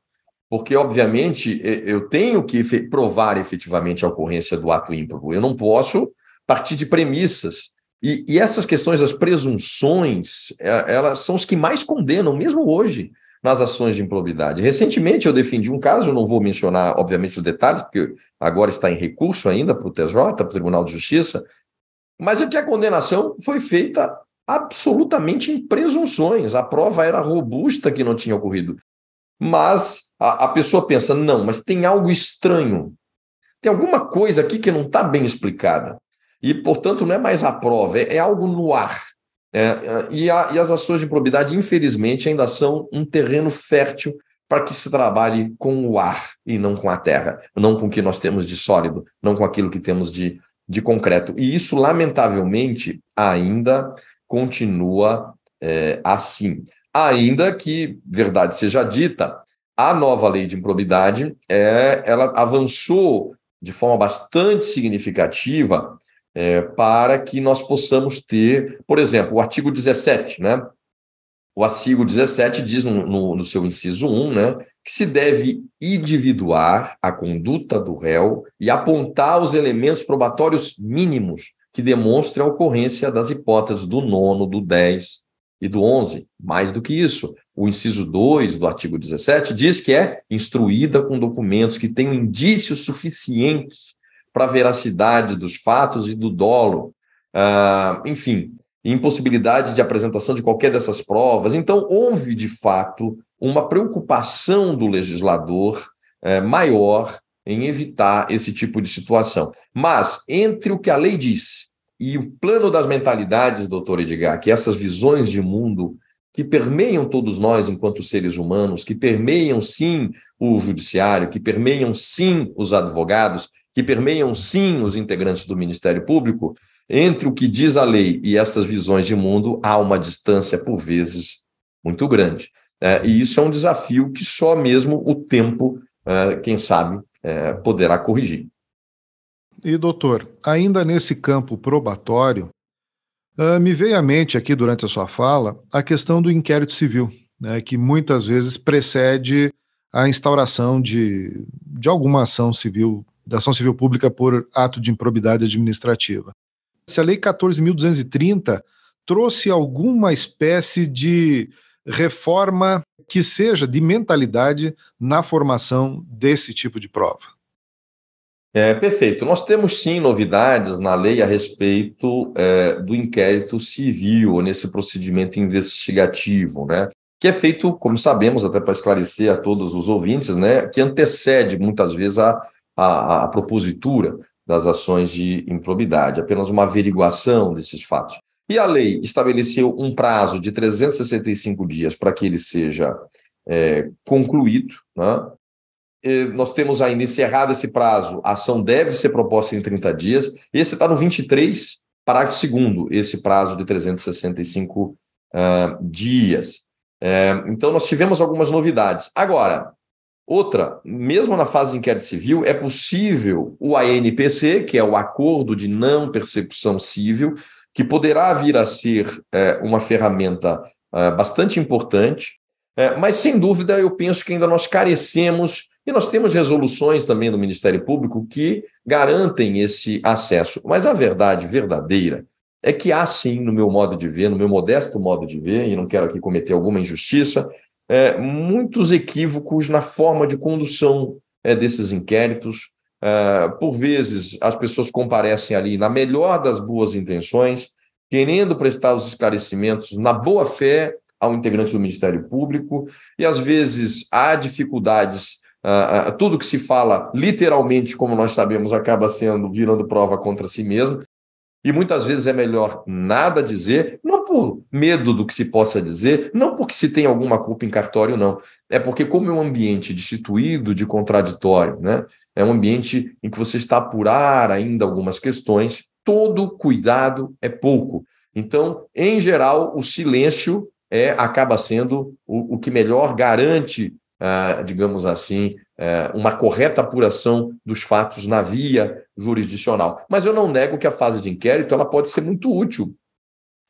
porque, obviamente, eu tenho que provar efetivamente a ocorrência do ato ímprobo. Eu não posso partir de premissas E, e essas questões das presunções, é, elas são os que mais condenam, mesmo hoje, nas ações de improbidade. Recentemente eu defendi um caso, eu não vou mencionar, obviamente, os detalhes, porque agora está em recurso ainda para o TJ, para o Tribunal de Justiça, mas é que a condenação foi feita absolutamente em presunções. A prova era robusta que não tinha ocorrido. Mas a, a pessoa pensa, não, mas tem algo estranho. Tem alguma coisa aqui que não está bem explicada. E, portanto, não é mais a prova, é, é algo no ar. É, é, e, a, e as ações de improbidade, infelizmente, ainda são um terreno fértil para que se trabalhe com o ar e não com a terra, não com o que nós temos de sólido, não com aquilo que temos de, de concreto. E isso, lamentavelmente, ainda continua é, assim. Ainda que, verdade seja dita, a nova lei de improbidade é, ela avançou de forma bastante significativa é, para que nós possamos ter, por exemplo, o artigo 17, né? O artigo 17 diz no, no, no, seu inciso 1, né, que se deve individuar a conduta do réu e apontar os elementos probatórios mínimos que demonstrem a ocorrência das hipóteses do nono, do 10 e do 11. Mais do que isso, o inciso 2 do artigo 17 diz que é instruída com documentos que tenham indícios suficientes para a veracidade dos fatos e do dolo, uh, enfim, impossibilidade de apresentação de qualquer dessas provas. Então, houve, de fato, uma preocupação do legislador uh, maior em evitar esse tipo de situação. Mas, entre o que a lei diz e o plano das mentalidades, doutor Edgar, que essas visões de mundo que permeiam todos nós enquanto seres humanos, que permeiam sim o judiciário, que permeiam sim os advogados, que permeiam sim os integrantes do Ministério Público, entre o que diz a lei e essas visões de mundo, há uma distância, por vezes, muito grande. É, e isso é um desafio que só mesmo o tempo, é, quem sabe, é, poderá corrigir. E, doutor, ainda nesse campo probatório, uh, me veio à mente aqui durante a sua fala a questão do inquérito civil, né, que muitas vezes precede a instauração de, de alguma ação civil da ação civil pública por ato de improbidade administrativa. Se a Lei 14.230 trouxe alguma espécie de reforma que seja de mentalidade na formação desse tipo de prova. É, perfeito. Nós temos sim novidades na lei a respeito é, do inquérito civil, nesse procedimento investigativo, né? Que é feito, como sabemos, até para esclarecer a todos os ouvintes, né? Que antecede muitas vezes a, a, a propositura das ações de improbidade, apenas uma averiguação desses fatos. E a lei estabeleceu um prazo de 365 dias para que ele seja é, concluído. Né? nós temos ainda encerrado esse prazo, a ação deve ser proposta em 30 dias. Esse está no 23, parágrafo 2, esse prazo de 365 uh, ah, dias. É, então, nós tivemos algumas novidades. Agora, Outra, mesmo na fase de inquérito civil, é possível o ANPC, que é o Acordo de Não Persecução Civil, que poderá vir a ser é, uma ferramenta é, bastante importante, é, mas sem dúvida eu penso que ainda nós carecemos, e nós temos resoluções também do Ministério Público que garantem esse acesso. Mas a verdade verdadeira é que há sim, no meu modo de ver, no meu modesto modo de ver, e não quero aqui cometer alguma injustiça, é, muitos equívocos na forma de condução é, desses inquéritos. É, por vezes, as pessoas comparecem ali na melhor das boas intenções, querendo prestar os esclarecimentos na boa fé ao integrante do Ministério Público, e às vezes há dificuldades. Uh, uh, tudo que se fala, literalmente, como nós sabemos, acaba sendo virando prova contra si mesmo. E muitas vezes é melhor nada dizer, não por medo do que se possa dizer, não porque se tem alguma culpa em cartório, não. É porque, como é um ambiente destituído de contraditório, né? é um ambiente em que você está a apurar ainda algumas questões, todo cuidado é pouco. Então, em geral, o silêncio é acaba sendo o, o que melhor garante, ah, digamos assim, é, uma correta apuração dos fatos na via jurisdicional. Mas eu não nego que a fase de inquérito ela pode ser muito útil.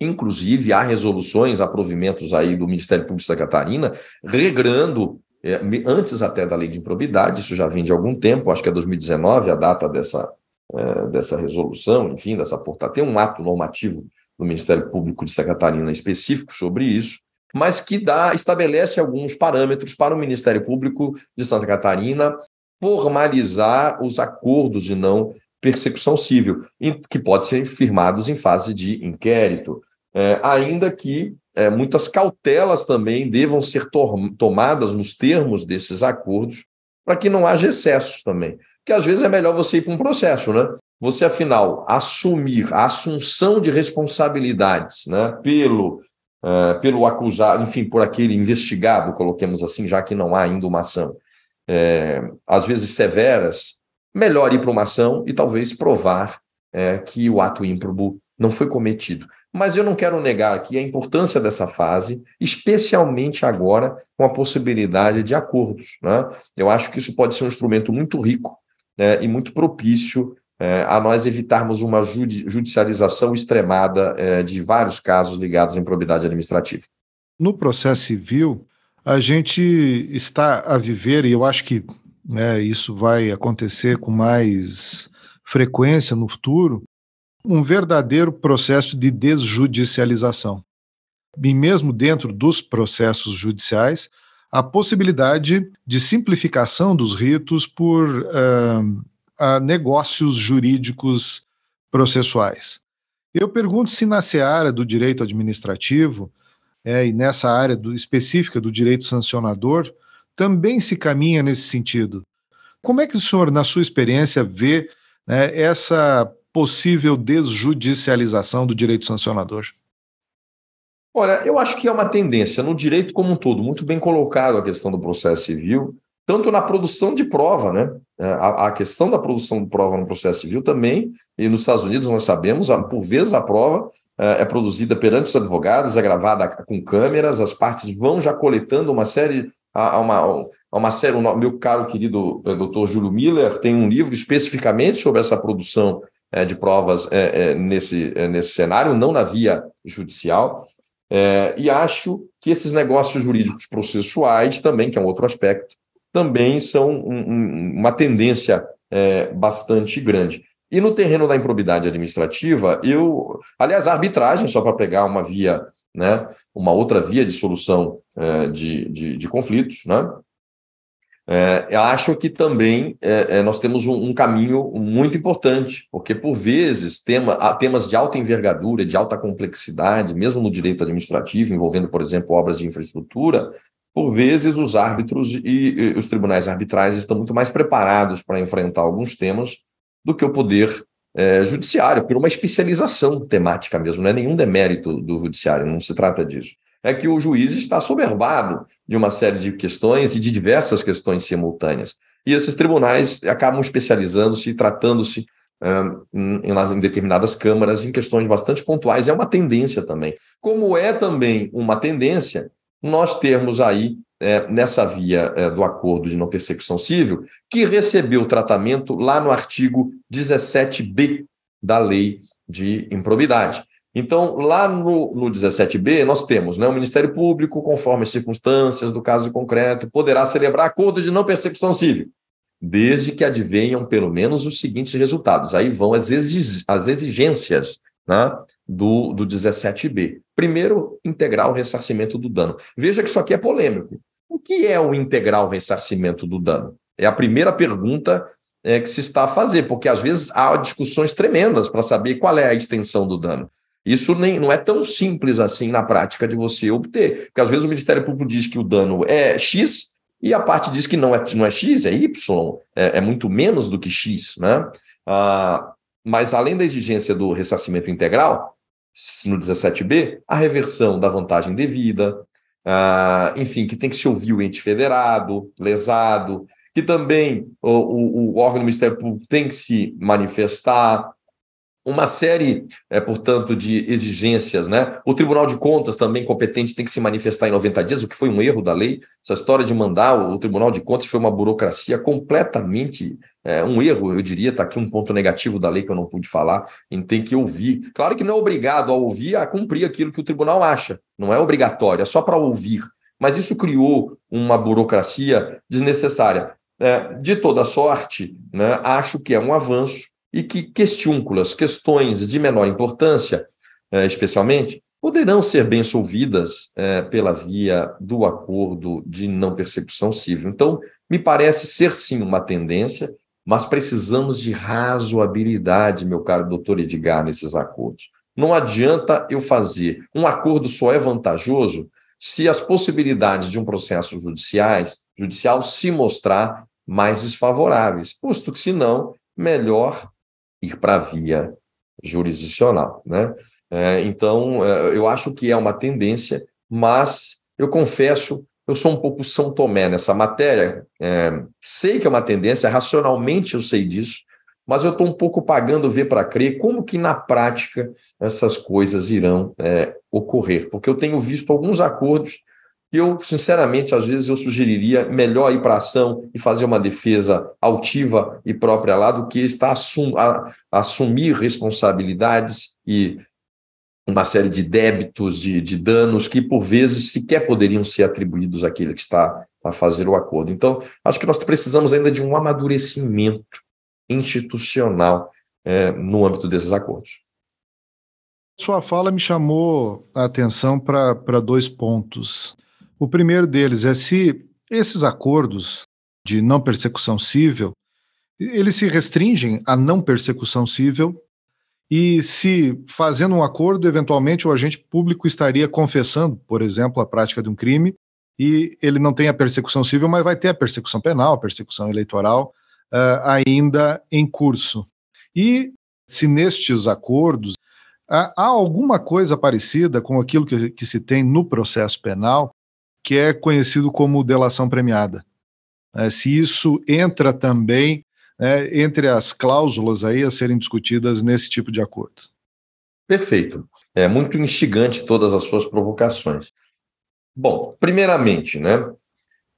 Inclusive, há resoluções, há provimentos aí do Ministério Público de Santa Catarina, regrando, é, antes até da lei de improbidade, isso já vem de algum tempo, acho que é 2019 a data dessa, é, dessa resolução, enfim, dessa portaria. Tem um ato normativo do Ministério Público de Santa Catarina específico sobre isso, mas que dá, estabelece alguns parâmetros para o Ministério Público de Santa Catarina formalizar os acordos de não persecução civil, que podem ser firmados em fase de inquérito, é, ainda que é, muitas cautelas também devam ser tomadas nos termos desses acordos para que não haja excessos também. Porque às vezes é melhor você ir para um processo, né? Você, afinal, assumir a assunção de responsabilidades né, pelo, uh, pelo acusado, enfim, por aquele investigado, coloquemos assim, já que não há ainda uma ação, é, às vezes severas, melhor ir para uma ação e talvez provar é, que o ato ímprobo não foi cometido. Mas eu não quero negar aqui a importância dessa fase, especialmente agora com a possibilidade de acordos. Né? Eu acho que isso pode ser um instrumento muito rico né, e muito propício é, a nós evitarmos uma judicialização extremada é, de vários casos ligados à improbidade administrativa. No processo civil, a gente está a viver, e eu acho que né, isso vai acontecer com mais frequência no futuro, um verdadeiro processo de desjudicialização. E mesmo dentro dos processos judiciais, a possibilidade de simplificação dos ritos por uh, negócios jurídicos processuais. Eu pergunto se na seara do direito administrativo é, e nessa área do, específica do direito sancionador também se caminha nesse sentido. Como é que o senhor, na sua experiência, vê né, essa possível desjudicialização do direito sancionador? Olha, eu acho que é uma tendência no direito como um todo, muito bem colocado a questão do processo civil, tanto na produção de prova, né? A, a, questão da produção de prova no processo civil também, e nos Estados Unidos nós sabemos, por vezes a prova é, é produzida perante os advogados, é gravada com câmeras, as partes vão já coletando uma série a, uma, uma série, o meu caro querido é, doutor Júlio Miller tem um livro especificamente sobre essa produção é, de provas é, nesse, nesse cenário, não na via judicial. E acho que esses negócios jurídicos processuais também, que é um outro aspecto, também são um, um, uma tendência bastante grande. E no terreno da improbidade administrativa, eu. Aliás, a arbitragem, só para pegar uma via, né, uma outra via de solução de, de, de conflitos, né? É, acho que também é, é, nós temos um, um, caminho muito importante, porque por vezes tema, temas de alta envergadura, de alta complexidade, mesmo no direito administrativo, envolvendo, por exemplo, obras de infraestrutura, por vezes os árbitros e, e os tribunais arbitrais estão muito mais preparados para enfrentar alguns temas do que o poder é, judiciário, por uma especialização temática mesmo, não é nenhum demérito do judiciário, não se trata disso é que o juiz está soberbado de uma série de questões e de diversas questões simultâneas. E esses tribunais acabam especializando-se e tratando-se um, em, em, determinadas câmaras em questões bastante pontuais. É uma tendência também. Como é também uma tendência nós termos aí, é, nessa via é, do acordo de não persecução civil, que recebeu tratamento lá no artigo 17b da lei de improbidade. Então, lá no, no 17b, nós temos né, o Ministério Público, conforme as circunstâncias do caso concreto, poderá celebrar acordos de não persecução civil, desde que advenham pelo menos os seguintes resultados. Aí vão as, as exigências né, do, do 17b. Primeiro, integral ressarcimento do dano. Veja que isso aqui é polêmico. O que é o integral ressarcimento do dano? É a primeira pergunta é, que se está a fazer, porque às vezes há discussões tremendas para saber qual é a extensão do dano. Isso nem, não é tão simples assim na prática de você obter, porque às vezes o Ministério Público diz que o dano é X e a parte diz que não é, não é X, é Y, é, é muito menos do que X. Né? Ah, mas além da exigência do ressarcimento integral, no 17b, a reversão da vantagem devida, ah, enfim, que tem que se ouvir o ente federado, lesado, que também o, o, o órgão do Ministério Público tem que se manifestar, uma série, é, portanto, de exigências. Né? O Tribunal de Contas, também competente, tem que se manifestar em 90 dias, o que foi um erro da lei. Essa história de mandar o Tribunal de Contas foi uma burocracia completamente é, um erro, eu diria. Está aqui um ponto negativo da lei que eu não pude falar, em tem que ouvir. Claro que não é obrigado a ouvir, a cumprir aquilo que o tribunal acha, não é obrigatório, é só para ouvir. Mas isso criou uma burocracia desnecessária. É, de toda sorte, né, acho que é um avanço e que questiúnculas, questões de menor importância, é, especialmente, poderão ser bem solvidas é, pela via do acordo de não persecução civil. Então, me parece ser sim uma tendência, mas precisamos de razoabilidade, meu caro doutor Edgar, nesses acordos. Não adianta eu fazer um acordo só é vantajoso se as possibilidades de um processo judiciais, judicial se mostrar mais desfavoráveis, posto que, se não, melhor ir para a via jurisdicional. Né? É, então, é, eu acho que é uma tendência, mas eu confesso, eu sou um pouco São Tomé nessa matéria. É, sei que é uma tendência, racionalmente eu sei disso, mas eu estou um pouco pagando ver para crer como que na prática essas coisas irão é, ocorrer, porque eu tenho visto alguns acordos eu, sinceramente, às vezes eu sugeriria melhor ir para ação e fazer uma defesa altiva e própria lá do que estar assum a, assumir responsabilidades e uma série de débitos, de, de danos que, por vezes, sequer poderiam ser atribuídos àquele que está a fazer o acordo. Então, acho que nós precisamos ainda de um amadurecimento institucional é, no âmbito desses acordos. Sua fala me chamou a atenção para dois pontos. O primeiro deles é se esses acordos de não persecução civil eles se restringem à não persecução civil e se, fazendo um acordo, eventualmente o agente público estaria confessando, por exemplo, a prática de um crime, e ele não tem a persecução civil, mas vai ter a persecução penal, a persecução eleitoral uh, ainda em curso. E se nestes acordos há, alguma coisa parecida com aquilo que, que se tem no processo penal, que é conhecido como delação premiada. Uh, se isso entra também é, entre as cláusulas aí a serem discutidas nesse tipo de acordo. Perfeito. É muito instigante todas as suas provocações. Bom, primeiramente, né,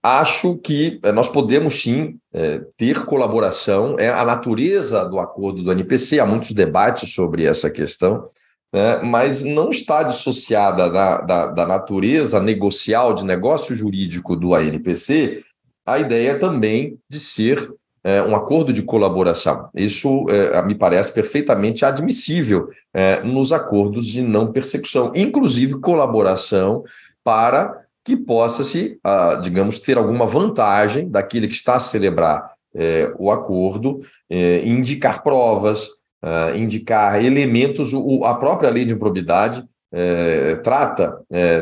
acho que é, nós podemos sim é, ter colaboração. É a natureza do acordo do NPC, há muitos debates sobre essa questão, né, mas não está dissociada da, da, da natureza negocial de negócio jurídico do ANPC a ideia também de ser é, um acordo de colaboração. Isso é, me parece perfeitamente admissível é, nos acordos de não persecução, inclusive colaboração para que possa se, ah, digamos, ter alguma vantagem daquele que está a celebrar é, o acordo, é, indicar provas, ah, indicar elementos. O, a própria lei de improbidade é, trata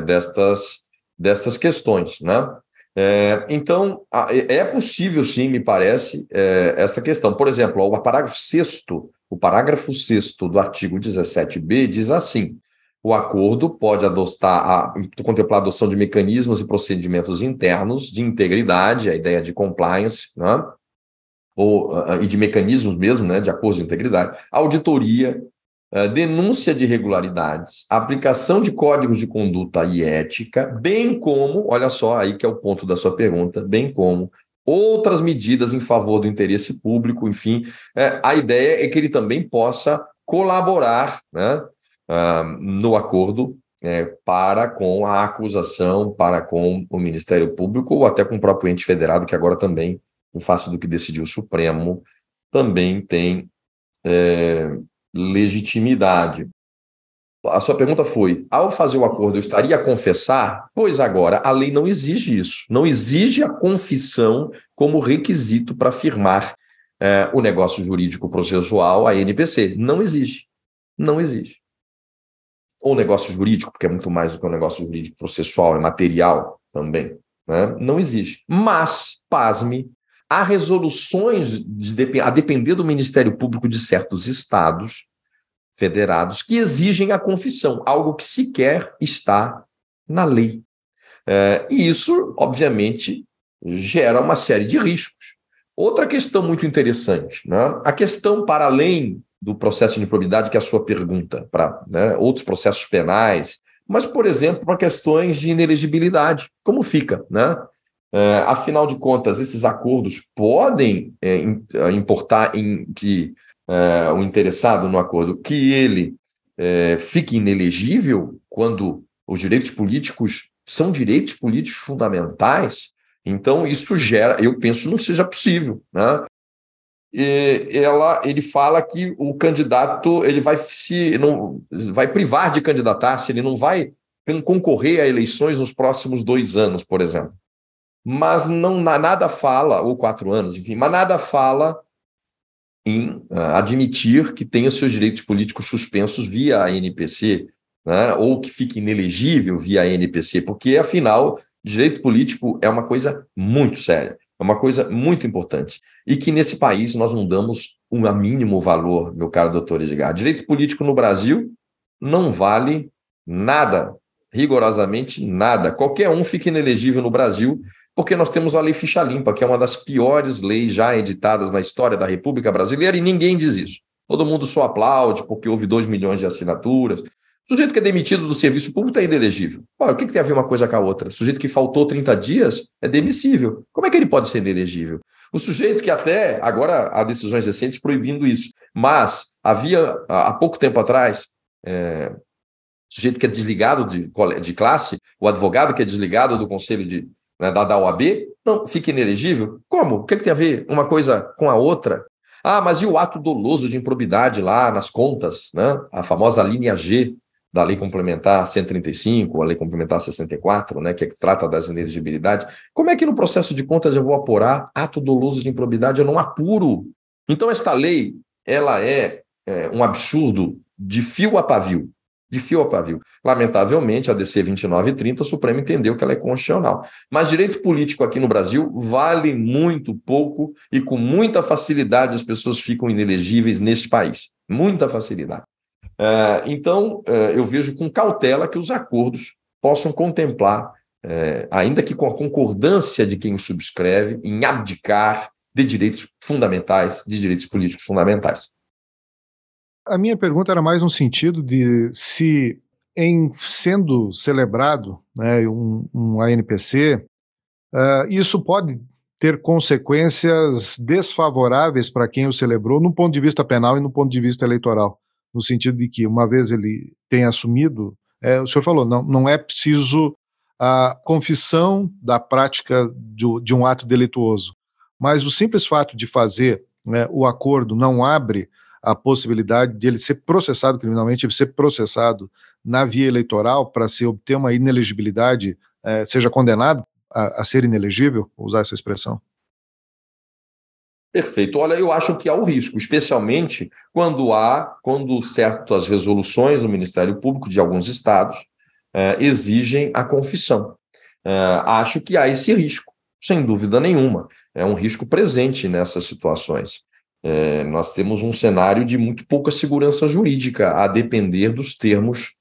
destas, destas questões, né? É, então, é possível, sim, me parece, é, essa questão. Por exemplo, o parágrafo 6 o parágrafo 6 do artigo 17b diz assim: o acordo pode adotar a, contemplar a adoção de mecanismos e procedimentos internos de integridade, a ideia de compliance, né? Ou, e de mecanismos mesmo, né, de acordo de integridade, auditoria, eh, denúncia de irregularidades, aplicação de códigos de conduta e ética, bem como, olha só aí que é o ponto da sua pergunta, bem como outras medidas em favor do interesse público, enfim, é, a ideia é que ele também possa colaborar né, uh, no acordo é, para com a acusação, para com o Ministério Público ou até com o próprio ente federado, que agora também, em face do que decidiu o Supremo, também tem é, legitimidade. A sua pergunta foi: ao fazer o acordo, eu estaria a confessar? Pois agora, a lei não exige isso. Não exige a confissão como requisito para firmar é, o negócio jurídico processual, a NPC. Não exige. Não exige. Ou negócio jurídico, porque é muito mais do que um negócio jurídico processual, é material também. Né? Não exige. Mas, pasme, Há resoluções, de, a depender do Ministério Público de certos estados federados, que exigem a confissão, algo que sequer está na lei. É, e isso, obviamente, gera uma série de riscos. Outra questão muito interessante, né? a questão para além do processo de improbidade, que é a sua pergunta, para né, outros processos penais, mas, por exemplo, para questões de inelegibilidade, como fica? Né? Uh, afinal de contas, esses acordos podem é, importar em que uh, o interessado no acordo que ele uh, fique inelegível quando os direitos políticos são direitos políticos fundamentais. Então, isso gera, eu penso, não seja possível. Né? ela, ele fala que o candidato ele vai se não vai privar de candidatar-se, ele não vai concorrer a eleições nos próximos dois anos, por exemplo. Mas não nada fala, ou quatro anos, enfim, mas nada fala em uh, admitir que tenha seus direitos políticos suspensos via a NPC, né, ou que fique inelegível via a NPC, porque, afinal, direito político é uma coisa muito séria. É uma coisa muito importante. E que nesse país nós não damos um mínimo valor, meu caro doutor Edgar. Direito político no Brasil não vale nada, rigorosamente nada. Qualquer um fica inelegível no Brasil, porque nós temos a Lei Ficha Limpa, que é uma das piores leis já editadas na história da República Brasileira, e ninguém diz isso. Todo mundo só aplaude porque houve 2 milhões de assinaturas. O sujeito que é demitido do serviço público está inelegível. o que, que tem a ver uma coisa com a outra? O sujeito que faltou 30 dias é demissível. Como é que ele pode ser inelegível? O sujeito que até agora há decisões recentes proibindo isso, mas havia há pouco tempo atrás é, sujeito que é desligado de, de classe, o advogado que é desligado do conselho de, né, da, da OAB, não fica inelegível? Como? O que, que tem a ver uma coisa com a outra? Ah, mas e o ato doloso de improbidade lá nas contas, né? A famosa linha G da Lei Complementar 135, a Lei Complementar 64, né, que, é que trata das inelegibilidades. Como é que no processo de contas eu vou apurar ato doloso de improbidade? Eu não apuro. Então, esta lei, ela é, é um absurdo de fio a pavio. De fio a pavio. Lamentavelmente, a DC 2930, o Supremo entendeu que ela é constitucional. Mas direito político aqui no Brasil vale muito pouco e com muita facilidade as pessoas ficam inelegíveis neste país. Muita facilidade. É, então, é, eu vejo com cautela que os acordos possam contemplar, é, ainda que com a concordância de quem os subscreve, em abdicar de direitos fundamentais, de direitos políticos fundamentais. A minha pergunta era mais no sentido de se, em sendo celebrado né, um, um ANPC, uh, isso pode ter consequências desfavoráveis para quem o celebrou, no ponto de vista penal e no ponto de vista eleitoral no sentido de que, uma vez ele tenha assumido, é, o senhor falou, não, não é preciso a confissão da prática de, de um ato delituoso, mas o simples fato de fazer né, o acordo não abre a possibilidade de ele ser processado criminalmente, ele ser processado na via eleitoral para se obter uma inelegibilidade, é, seja condenado a, a ser inelegível, usar essa expressão? Perfeito. Olha, eu acho que há o risco, especialmente quando há, quando certas resoluções do Ministério Público de alguns estados eh, exigem a confissão. Eh, acho que há esse risco, sem dúvida nenhuma. É um risco presente nessas situações. Eh, nós temos um cenário de muito pouca segurança jurídica, a depender dos termos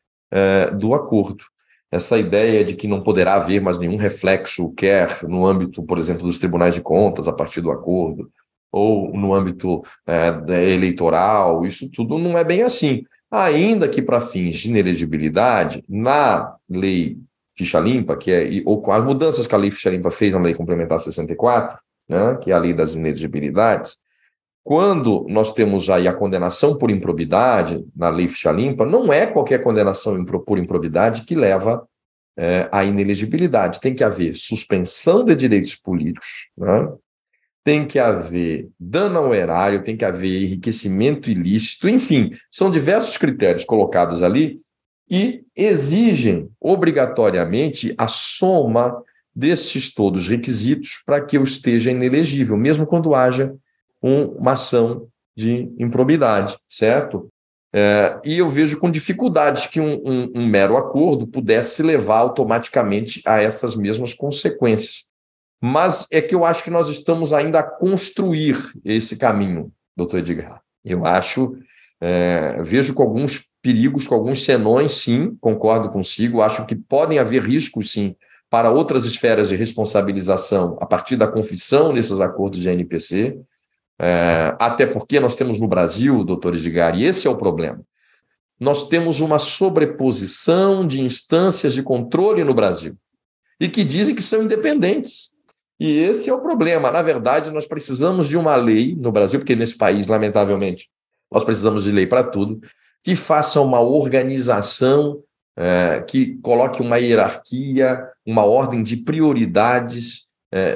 do acordo. Essa ideia de que não poderá haver mais nenhum reflexo, quer no âmbito, por exemplo, dos tribunais de contas, a partir do acordo, ou no âmbito é, eleitoral, isso tudo não é bem assim. Ainda que para fins de inelegibilidade, na lei ficha limpa, que é, ou com as mudanças que a lei ficha limpa fez na lei complementar 64, né, que é a lei das inelegibilidades, quando nós temos aí a condenação por improbidade na lei ficha limpa, não é qualquer condenação por improbidade que leva é, à inelegibilidade. Tem que haver suspensão de direitos políticos, né? tem que haver dano ao erário, tem que haver enriquecimento ilícito, enfim, são diversos critérios colocados ali que exigem obrigatoriamente a soma destes todos requisitos para que eu esteja inelegível, mesmo quando haja uma ação de improbidade, certo? É, e eu vejo com dificuldades que um, um, um mero acordo pudesse levar automaticamente a essas mesmas consequências. Mas é que eu acho que nós estamos ainda a construir esse caminho, doutor Edgar. Eu acho, é, vejo com alguns perigos, com alguns senões, sim, concordo consigo, acho que podem haver riscos, sim, para outras esferas de responsabilização a partir da confissão nesses acordos de NPC, é, até porque nós temos no Brasil, doutor Edgar, e esse é o problema, nós temos uma sobreposição de instâncias de controle no Brasil e que dizem que são independentes. E esse é o problema. Na verdade, nós precisamos de uma lei no Brasil, porque nesse país, lamentavelmente, nós precisamos de lei para tudo, que faça uma organização, é, que coloque uma hierarquia, uma ordem de prioridades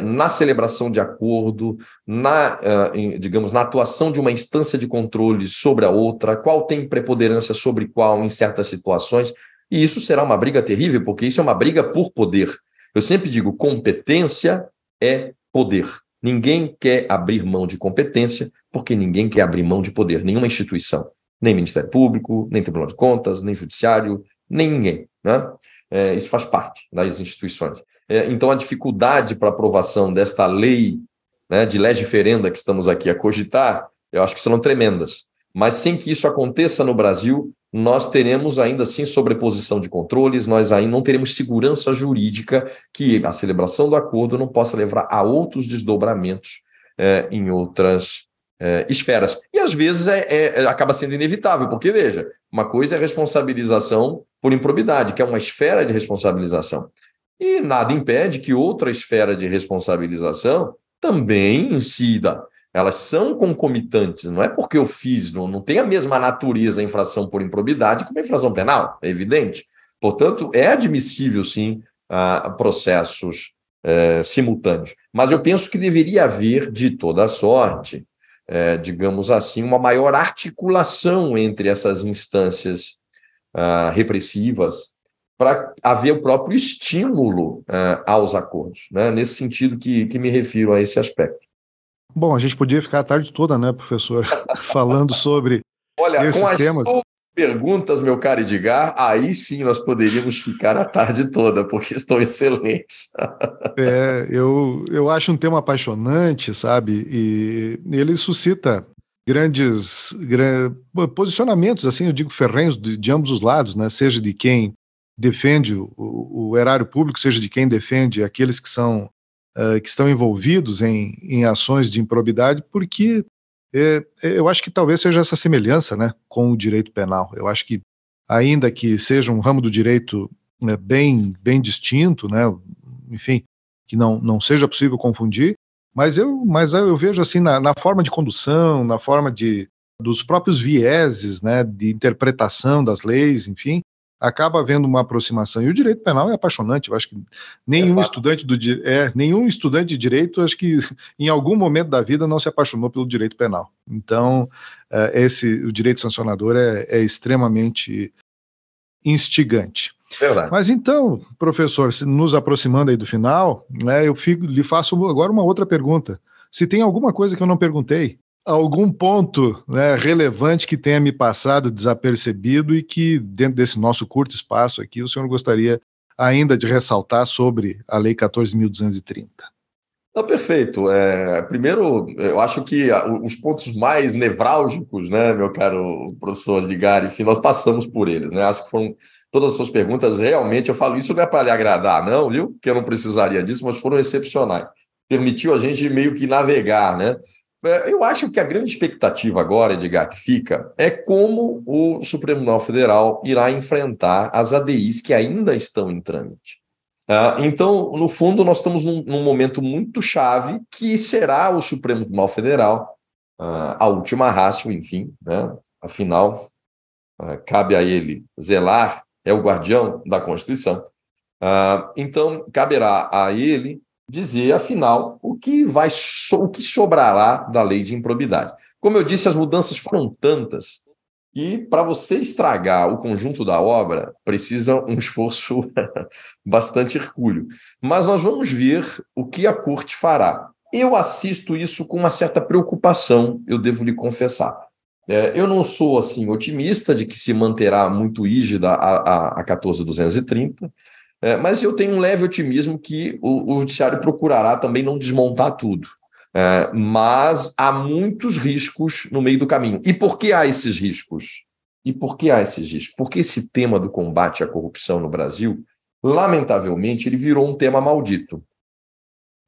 na celebração de acordo, na, uh, digamos, na atuação de uma instância de controle sobre a outra, qual tem preponderância sobre qual em certas situações, e isso será uma briga terrível, porque isso é uma briga por poder. Eu sempre digo: competência é poder. Ninguém quer abrir mão de competência, porque ninguém quer abrir mão de poder, nenhuma instituição, nem Ministério Público, nem Tribunal de Contas, nem Judiciário, nem ninguém. Né? É, isso faz parte das instituições. É, então, a dificuldade para aprovação desta lei né, de legiferenda que estamos aqui a cogitar, eu acho que serão tremendas. Mas sem que isso aconteça no Brasil, nós teremos ainda assim sobreposição de controles, nós ainda não teremos segurança jurídica que a celebração do acordo não possa levar a outros desdobramentos é, em outras é, esferas. E às vezes é, é, acaba sendo inevitável, porque veja, uma coisa é responsabilização por improbidade, que é uma esfera de responsabilização. E nada impede que outra esfera de responsabilização também incida. Elas são concomitantes, não é porque eu fiz, não, não tem a mesma natureza a infração por improbidade como a infração penal, é evidente. Portanto, é admissível, sim, a processos é, simultâneos. Mas eu penso que deveria haver, de toda sorte, é, digamos assim, uma maior articulação entre essas instâncias ah, repressivas para haver o próprio estímulo uh, aos acordos, né? nesse sentido que, que me refiro a esse aspecto. Bom, a gente podia ficar a tarde toda, né, professor, [laughs] falando sobre Olha, esses com as temas. perguntas, meu caro Edgar, aí sim nós poderíamos ficar a tarde toda, porque estão excelentes. [laughs] é, eu, eu acho um tema apaixonante, sabe? E ele suscita grandes, grandes posicionamentos, assim, eu digo ferrenhos de, de ambos os lados, né? Seja de quem defende o, o, erário público, seja de quem defende aqueles que são uh, que estão envolvidos em, em ações de improbidade, porque é, é, eu acho que talvez seja essa semelhança, né, com o direito penal. Eu acho que ainda que seja um ramo do direito né, bem bem distinto, né, enfim, que não não seja possível confundir, mas eu mas eu vejo assim na, na forma de condução, na forma de dos próprios vieses, né, de interpretação das leis, enfim, acaba havendo uma aproximação. E o direito penal é apaixonante. Eu acho que nenhum é estudante do é, nenhum estudante de direito, acho que [laughs] em algum momento da vida não se apaixonou pelo direito penal. Então, é, esse o direito sancionador é, é extremamente instigante. Verdade. Mas então, professor, nos aproximando aí do final, né, eu fico, lhe faço agora uma outra pergunta. Se tem alguma coisa que eu não perguntei, algum ponto né, relevante que tenha me passado desapercebido e que, dentro desse nosso curto espaço aqui, o senhor gostaria ainda de ressaltar sobre a Lei 14.230? Não, perfeito. É, primeiro, eu acho que os pontos mais nevrálgicos, né, meu caro professor Edgar, enfim, nós passamos por eles, né? Acho que foram todas as suas perguntas, realmente, eu falo isso não é para lhe agradar, não, viu? Que eu não precisaria disso, mas foram excepcionais. Permitiu a gente meio que navegar, né? É, eu acho que a grande expectativa agora, Edgar, que fica, é como o Supremo Tribunal Federal irá enfrentar as ADIs que ainda estão em trâmite. Ah, então, no fundo, nós estamos num, num momento muito chave, que será o Supremo Tribunal Federal, ah, a última rácio, enfim, né? afinal, ah, cabe a ele zelar, é o guardião da Constituição. Então, caberá a ele dizer, afinal, o que vai o que sobrará da lei de improbidade. Como eu disse, as mudanças foram tantas que para você estragar o conjunto da obra precisa um esforço [laughs] bastante hercúleo. Mas nós vamos ver o que a corte fará. Eu assisto isso com uma certa preocupação, eu devo lhe confessar. É, eu não sou assim otimista de que se manterá muito rígida a, a, a 14230. É, mas eu tenho um leve otimismo que o, o judiciário procurará também não desmontar tudo. É, mas há muitos riscos no meio do caminho. E por que há esses riscos? E por que há esses riscos? Porque esse tema do combate à corrupção no Brasil, lamentavelmente, ele virou um tema maldito.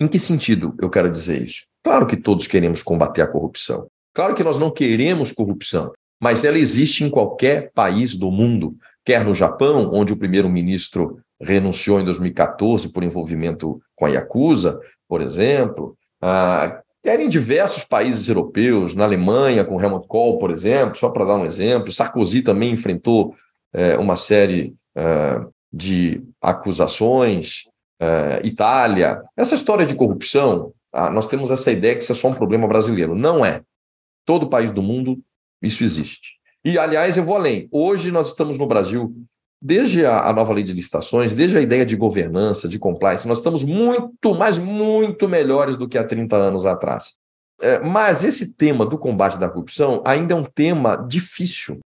Em que sentido eu quero dizer isso? Claro que todos queremos combater a corrupção. Claro que nós não queremos corrupção, mas ela existe em qualquer país do mundo, quer no Japão, onde o primeiro-ministro renunciou em 2014 por envolvimento com a Yakuza, por exemplo. Ah, quer em diversos países europeus, na Alemanha, com Helmut Kohl, por exemplo, só para dar um exemplo. Sarkozy também enfrentou é, uma série é, de acusações. é, Itália. Essa história de corrupção, ah, nós temos essa ideia que isso é só um problema brasileiro. Não é. Todo país do mundo isso existe. E, aliás, eu vou além. Hoje nós estamos no Brasil, desde a, a nova lei de licitações, desde a ideia de governança, de compliance, nós estamos muito, mas muito melhores do que há 30 anos atrás. É, mas esse tema do combate da corrupção ainda é um tema difícil.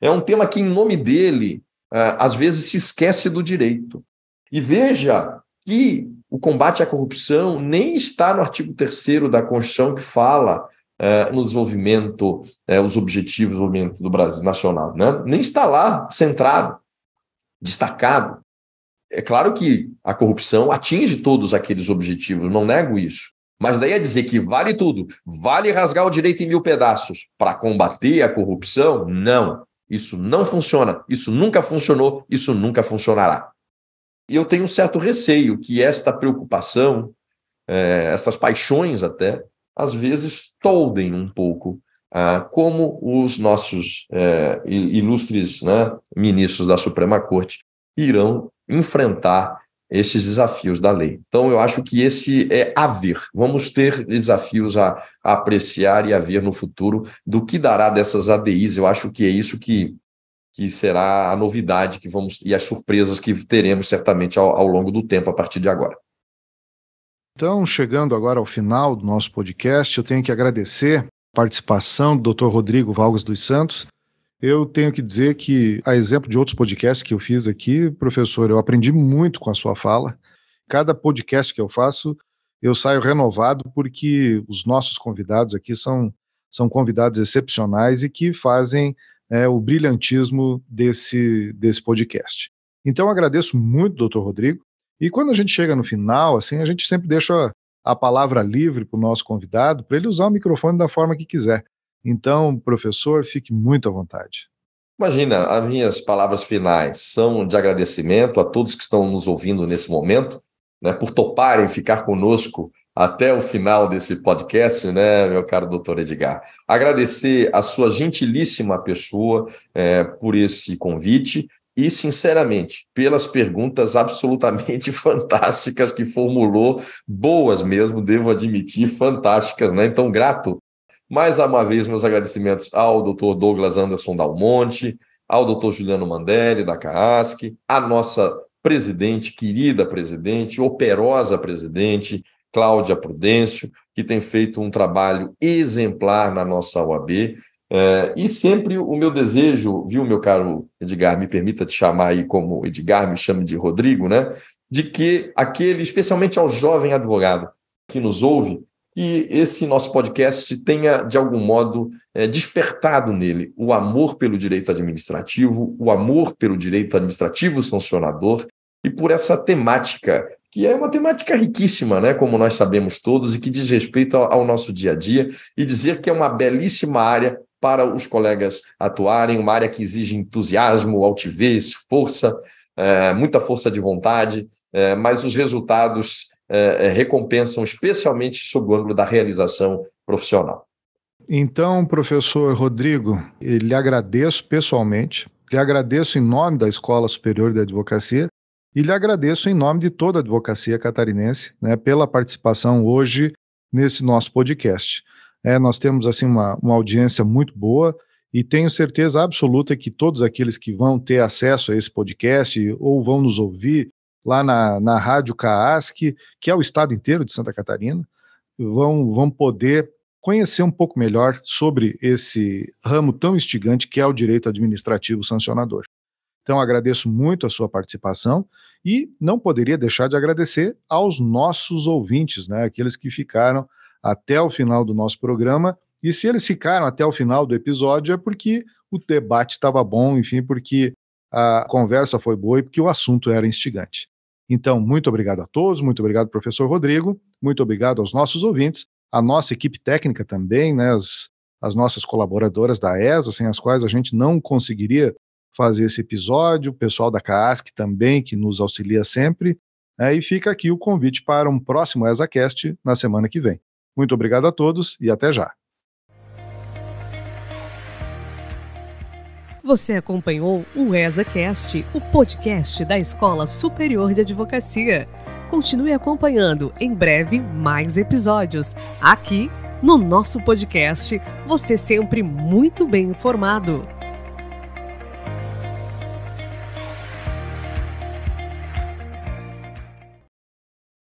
É um tema que, em nome dele, é, às vezes se esquece do direito. E veja que o combate à corrupção nem está no artigo 3 da Constituição que fala é, no desenvolvimento, é, os objetivos do desenvolvimento do Brasil nacional. Né? Nem está lá centrado, destacado. É claro que a corrupção atinge todos aqueles objetivos, não nego isso. Mas daí a dizer que vale tudo, vale rasgar o direito em mil pedaços para combater a corrupção, não. Isso não funciona, isso nunca funcionou, isso nunca funcionará. E eu tenho um certo receio que esta preocupação, é, estas paixões até, às vezes toldem um pouco ah, como os nossos é, ilustres né, ministros da Suprema Corte irão enfrentar esses desafios da lei. Então, eu acho que esse é a ver. Vamos ter desafios a, a, apreciar e a ver no futuro do que dará dessas ADIs. Eu acho que é isso que, que será a novidade que vamos e as surpresas que teremos certamente ao, ao longo do tempo a partir de agora. Então, chegando agora ao final do nosso podcast, eu tenho que agradecer participação do Dr. Rodrigo Valgas dos Santos, eu tenho que dizer que, a exemplo de outros podcasts que eu fiz aqui, professor, eu aprendi muito com a sua fala. Cada podcast que eu faço, eu saio renovado porque os nossos convidados aqui são, são convidados excepcionais e que fazem é, o brilhantismo desse, desse podcast. Então, agradeço muito, doutor Rodrigo. E quando a gente chega no final, assim, a gente sempre deixa a palavra livre para o nosso convidado, para ele usar o microfone da forma que quiser. Então, professor, fique muito à vontade. Imagina, as minhas palavras finais são de agradecimento a todos que estão nos ouvindo nesse momento, né, por toparem ficar conosco até o final desse podcast, né, meu caro doutor Edgar. Agradecer a sua gentilíssima pessoa é, por esse convite e, sinceramente, pelas perguntas absolutamente [laughs] fantásticas que formulou, boas mesmo, devo admitir, fantásticas, né? Então, grato mais uma vez, meus agradecimentos ao Dr. Douglas Anderson Dalmonte, ao Dr. Juliano Mandelli, da CAASC, à nossa presidente, querida presidente, operosa presidente, Cláudia Prudêncio, que tem feito um trabalho exemplar na nossa OAB. É, e sempre o meu desejo, viu, meu caro Edgar, me permita te chamar aí como Edgar, me chame de Rodrigo, né? De que aquele, especialmente ao jovem advogado que nos ouve, que esse nosso podcast tenha, de algum modo, é, despertado nele o amor pelo direito administrativo, o amor pelo direito administrativo sancionador e por essa temática, que é uma temática riquíssima, né, como nós sabemos todos, e que diz respeito ao, ao nosso dia a dia, e dizer que é uma belíssima área para os colegas atuarem, uma área que exige entusiasmo, altivez, força, é, muita força de vontade, é, mas os resultados é, é, recompensam especialmente sob o ângulo da realização profissional. Então, professor Rodrigo, lhe agradeço pessoalmente, lhe agradeço em nome da Escola Superior de Advocacia e lhe agradeço em nome de toda a advocacia catarinense né, pela participação hoje nesse nosso podcast. É, nós temos assim uma, uma audiência muito boa e tenho certeza absoluta que todos aqueles que vão ter acesso a esse podcast ou vão nos ouvir lá na, na Rádio CAASC, que é o estado inteiro de Santa Catarina, vão, vão poder conhecer um pouco melhor sobre esse ramo tão instigante que é o direito administrativo sancionador. Então, agradeço muito a sua participação e não poderia deixar de agradecer aos nossos ouvintes, né, aqueles que ficaram até o final do nosso programa. E se eles ficaram até o final do episódio é porque o debate estava bom, enfim, porque a conversa foi boa e porque o assunto era instigante. Então, muito obrigado a todos, muito obrigado, professor Rodrigo, muito obrigado aos nossos ouvintes, a nossa equipe técnica também, né, as, as nossas colaboradoras da ESA, sem as quais a gente não conseguiria fazer esse episódio, o pessoal da CAASC também, que nos auxilia sempre, né, e fica aqui o convite para um próximo ESACast na semana que vem. Muito obrigado a todos e até já. Você acompanhou o ESACast, o podcast da Escola Superior de Advocacia. Continue acompanhando em breve mais episódios aqui no nosso podcast. Você sempre muito bem informado.